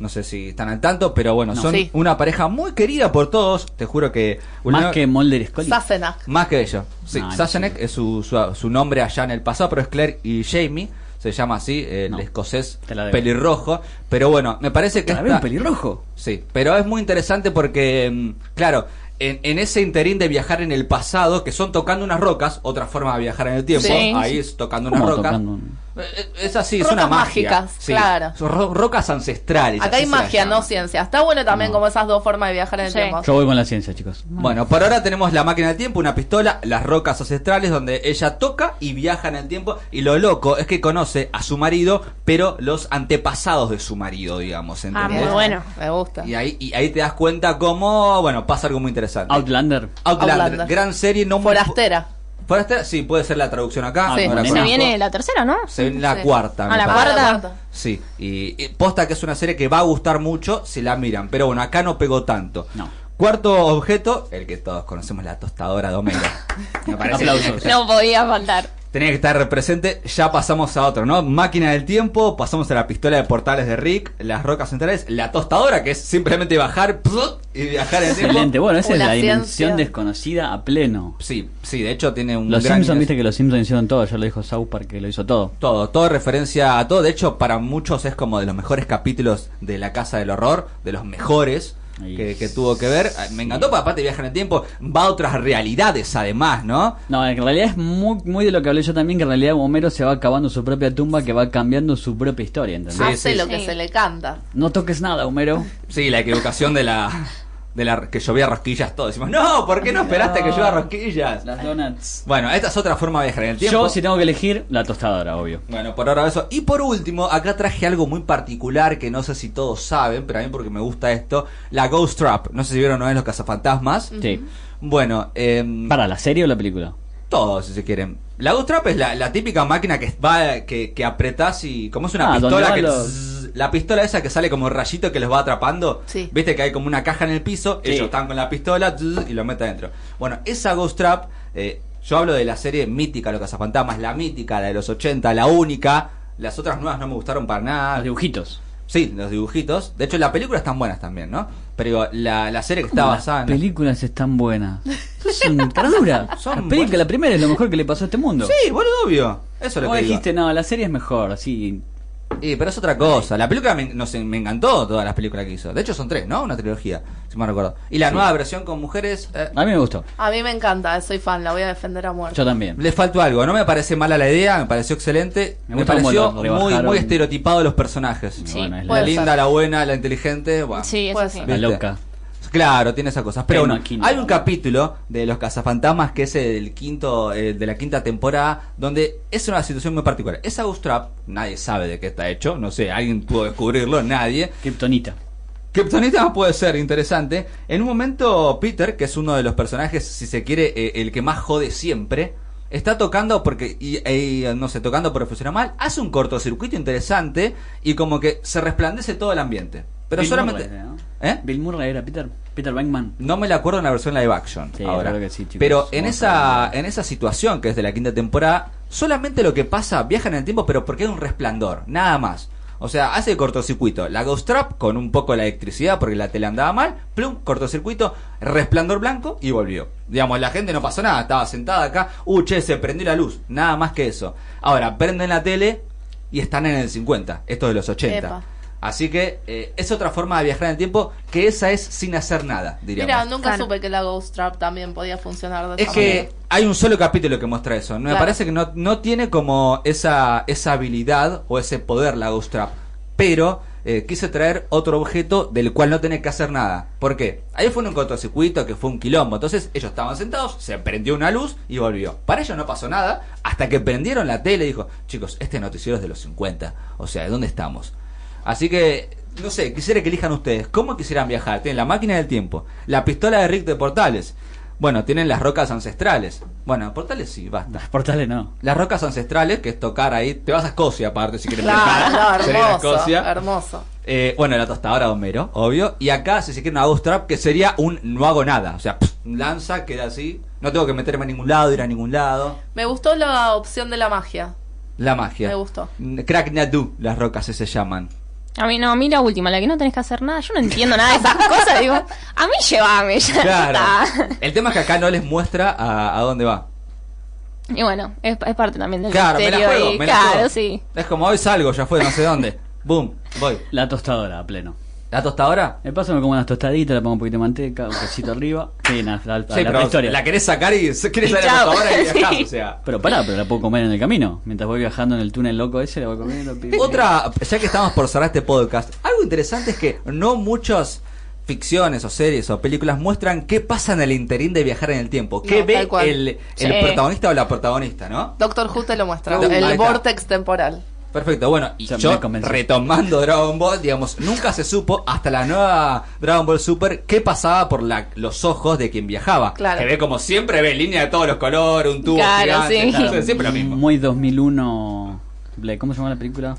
No sé si están al tanto, pero bueno, No. son Sí. una pareja muy querida por todos. Te juro que. Más que Mulder y Scully. Sassenach. Más que ello. Sí, No, Sassenach es su, su, su nombre allá en el pasado, pero es Claire y Jamie. Se llama así, el No, escocés pelirrojo. Pero bueno, me parece que. ¿La esta- veo pelirrojo? Sí, pero es muy interesante porque, mm, claro, en, en ese interín de viajar en el pasado, que son tocando unas rocas, otra forma de viajar en el tiempo, Sí. ahí es tocando unas ¿Cómo rocas. tocando un- Es así, es Rocas una magia. mágicas, Sí, claro. Son ro- rocas ancestrales. Acá hay magia, no ciencia. Está bueno también No. como esas dos formas de viajar en el Sí. tiempo. Yo voy con la ciencia, chicos. Bueno, por ahora tenemos la máquina del tiempo, una pistola, las rocas ancestrales donde ella toca y viaja en el tiempo. Y lo loco es que conoce a su marido, pero los antepasados de su marido, digamos. Ah, muy bueno. Me gusta. Y ahí, y ahí te das cuenta cómo, bueno, pasa algo muy interesante. Outlander. Outlander, Outlander. gran serie, no muy- Forastera, sí, puede ser la traducción acá. Ah, Sí. no la Se viene la tercera, ¿no? Se viene la Sí. cuarta. Ah, la cuarta. Sí, y, y posta que es una serie que va a gustar mucho si la miran, pero bueno, acá no pegó tanto. No. Cuarto objeto, el que todos conocemos, la tostadora de Homero. Me parece No podía faltar. Tenía que estar presente. Ya pasamos a otro, ¿no? Máquina del tiempo, pasamos a la pistola de portales de Rick, las rocas centrales, la tostadora, que es simplemente bajar ¡plut! y viajar en el tiempo. Excelente. Bueno, esa es la ciencia. dimensión desconocida a pleno. Sí, sí, de hecho tiene un Los gran Simpsons, viste que los Simpsons hicieron todo. Ya lo dijo South Park que lo hizo todo. Todo, todo referencia a todo. De hecho, para muchos es como de los mejores capítulos de La Casa del Horror, de los mejores. Que, que tuvo que ver. Me encantó, porque aparte viaja en el tiempo, va a otras realidades además, ¿no? No, en realidad es muy, muy de lo que hablé yo también, que en realidad Homero se va acabando su propia tumba, que va cambiando su propia historia, ¿entendés? Sí, Hace sí, lo sí. que se le canta. No toques nada, Homero. Sí, la equivocación de la... De la que llovía rosquillas, todo. Decimos, no, ¿por qué no esperaste que llueva rosquillas? Las donuts. Bueno, esta es otra forma de viajar en el tiempo. Yo, si tengo que elegir, la tostadora, obvio. Bueno, por ahora eso. Y por último, acá traje algo muy particular que no sé si todos saben, pero a mí porque me gusta esto. La Ghost Trap. No sé si vieron una vez los cazafantasmas. Sí. Bueno, eh, ¿Para la serie o la película? Todo si se quieren. La Ghost Trap es la, la típica máquina que va que, que apretás y como es una Ah, pistola que los- zzz, la pistola esa que sale como rayito que los va atrapando. Sí. Viste que hay como una caja en el piso, Sí. ellos están con la pistola zzz, y lo meten adentro. Bueno, esa Ghost Trap, eh, yo hablo de la serie mítica, Los Cazafantasmas, la mítica, la de los 80, la única. Las otras nuevas no me gustaron para nada. Los dibujitos. Sí, los dibujitos. De hecho, las películas están buenas también, ¿no? Pero digo, la, la serie que está Las basada en... películas están buenas. Son caradura. Son la, película, la primera es lo mejor que le pasó a este mundo. Sí, boludo, obvio. Eso es lo que digo. dijiste, no, la serie es mejor, así. Sí, pero es otra cosa. La película me, no sé, me encantó, todas las películas que hizo. De hecho, son tres, ¿no? Una trilogía, si me recuerdo. Y la Sí. nueva versión con mujeres... eh, A mí me gustó. A mí me encanta, soy fan, la voy a defender a muerte. Yo también. le faltó algo. No me parece mala la idea, me pareció excelente. Me pareció muy, rebajaron. muy estereotipado los personajes. Sí, Bueno, es La linda, ser. la buena, la inteligente. bueno. Sí, eso sí. la loca. Claro, tiene esas cosas. Pero bueno, hay un capítulo de los cazafantasmas que es el quinto, eh, de la quinta temporada, donde es una situación muy particular. Esa Ghost Trap, nadie sabe de qué está hecho, no sé, alguien pudo descubrirlo, nadie. Kryptonita. Kryptonita puede ser interesante. En un momento, Peter, que es uno de los personajes, si se quiere, eh, el que más jode siempre, está tocando porque, y, y, no sé, tocando profesional, hace un cortocircuito interesante y como que se resplandece todo el ambiente. Pero Bill solamente... Murray, ¿no? ¿Eh? Bill Murray era Peter. Peter Venkman. No me la acuerdo en la versión live action. Sí, ahora. que sí, chicos. pero en esa, en esa situación que es de la quinta temporada, solamente lo que pasa, viaja en el tiempo, pero porque hay un resplandor, nada más. O sea, hace cortocircuito. La Ghost Trap con un poco de la electricidad porque la tele andaba mal. Plum, cortocircuito, resplandor blanco y volvió. Digamos, la gente no pasó nada. Estaba sentada acá. Uh, che, se prendió la luz. Nada más que eso. Ahora, prenden la tele y están en el 50. Esto de los 80. Epa. Así que eh, es otra forma de viajar en el tiempo que esa es sin hacer nada, diríamos. Mira, nunca Claro. supe que la Ghost Trap también podía funcionar de Es esa que manera. hay un solo capítulo que muestra eso. Me Claro. parece que no, no tiene como esa, esa habilidad o ese poder la Ghost Trap. Pero eh, quise traer otro objeto del cual no tenés que hacer nada. ¿Por qué? Ahí fue un cortocircuito que fue un quilombo. Entonces ellos estaban sentados, se prendió una luz y volvió. Para ellos no pasó nada hasta que prendieron la tele y dijo, chicos, este noticiero es de los 50. O sea, ¿de dónde estamos? Así que, no sé, quisiera que elijan ustedes. ¿Cómo quisieran viajar? Tienen la máquina del tiempo, la pistola de Rick de Portales. Bueno, tienen las rocas ancestrales. Bueno, Portales sí, basta. Portales no. Las rocas ancestrales, que es tocar ahí. Te vas a Escocia, aparte, si quieres Claro, no, hermoso, Escocia. hermoso. Eh, bueno, la tostadora de Homero, obvio. Y acá, si se quiere, una ghost trap, que sería un no hago nada. O sea, pff, lanza, queda así. No tengo que meterme a ningún lado, ir a ningún lado. Me gustó la opción de la magia. La magia. Me gustó. Crack Nadu, las rocas se llaman. A mí no, a mí la última, la que no tenés que hacer nada. Yo no entiendo nada de esas cosas. Digo, a mí llévame ya. Claro. está. El tema es que acá no les muestra a, a dónde va. Y bueno, es, es parte también del Claro, me la misterio. juego, y- me la claro, juego. sí. Es como hoy salgo, ya fue, no sé dónde. Boom, voy. La tostadora a pleno. ¿La tostadora? Me paso, me como unas tostaditas, le pongo un poquito de manteca, un quesito arriba. Sí, la, la, Sí, la pero historia. la querés sacar y querés salir a la chao. tostadora y viajás, Sí. o sea. Pero pará, pero la puedo comer en el camino. Mientras voy viajando en el túnel loco ese, la voy comiendo. pi, pi. Otra, ya que estamos por cerrar este podcast, algo interesante es que no muchas ficciones o series o películas muestran qué pasa en el interín de viajar en el tiempo. ¿Qué No, ve tal cual. el, el Sí. protagonista o la protagonista, no? Doctor Who te lo muestra. Uh, ahí el está. vortex temporal. Perfecto, bueno, y Ya yo retomando Dragon Ball, digamos, nunca se supo hasta la nueva Dragon Ball Super qué pasaba por la- los ojos de quien viajaba. Claro. Que ve como siempre, ve línea de todos los colores, un tubo Claro, gigante, sí. claro, siempre lo mismo. Muy 2001. Bla- ¿Cómo se llama la película?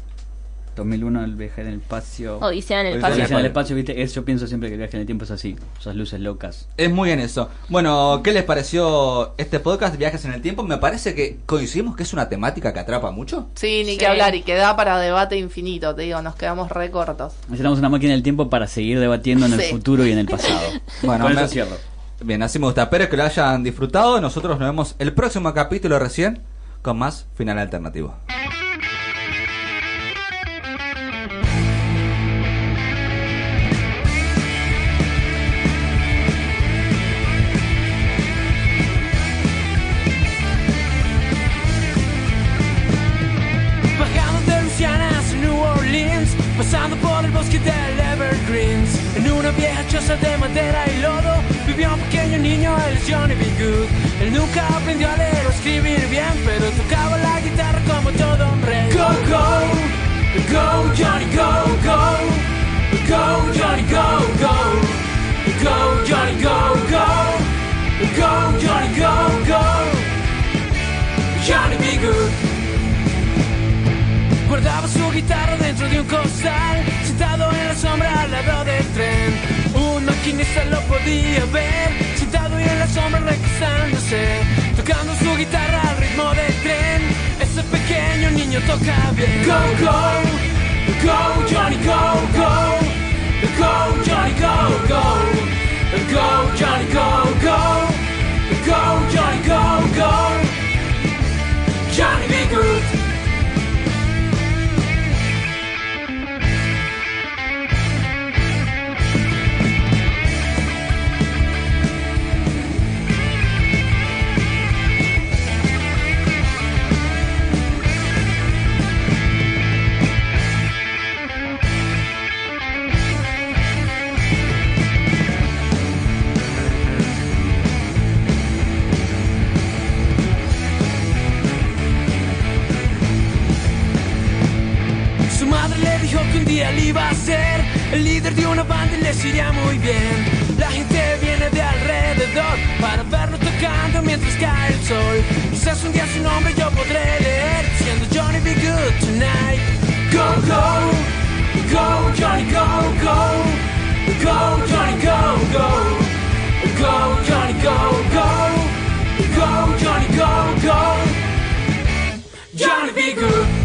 2001, el viaje en el espacio. Odisea en el Odisea Odisea espacio. en el espacio, ¿viste? Es- yo pienso siempre que el viaje en el tiempo es así. Esas luces locas. Es muy en eso. Bueno, ¿qué les pareció este podcast Viajes en el Tiempo? Me parece que coincidimos que es una temática que atrapa mucho. Sí, ni Sí. que hablar y que da para debate infinito, te digo, nos quedamos re cortos. Necesitamos una máquina del tiempo para seguir debatiendo en el futuro y en el pasado. Bueno, Con me- eso cierro. Bien, así me gusta. Espero que lo hayan disfrutado. Nosotros nos vemos el próximo capítulo recién con más final alternativo. Un pequeño niño, es Johnny B. Good. Él nunca aprendió a leer o escribir bien, pero tocaba la guitarra como todo rey. Go, go, go, Johnny, go, go. Go, Johnny, go, go. Go, Johnny, go, go. Go, Johnny, go, go. Johnny B. Good. Guardaba su guitarra dentro de un costal, sentado en la sombra al lado del tren. Un maquinista lo podía ver, sentado en la sombra recusándose, tocando su guitarra al ritmo del tren. Ese pequeño niño toca bien. Go, go, go, Johnny, go, go. Go, Johnny, go, go. Go, Johnny, go, go. Go, Johnny, go, go. Johnny, be good. día él iba a ser el líder de una banda y les iría muy bien. La gente viene de alrededor para verlo tocando mientras cae el sol. Pues Quizás un día su nombre yo podré leer siendo Johnny Be Good Tonight. Go, go, go, Johnny, go, go. Go, Johnny, go, go. Go, Johnny, go, go. Go, Johnny, go, go. Johnny, be good.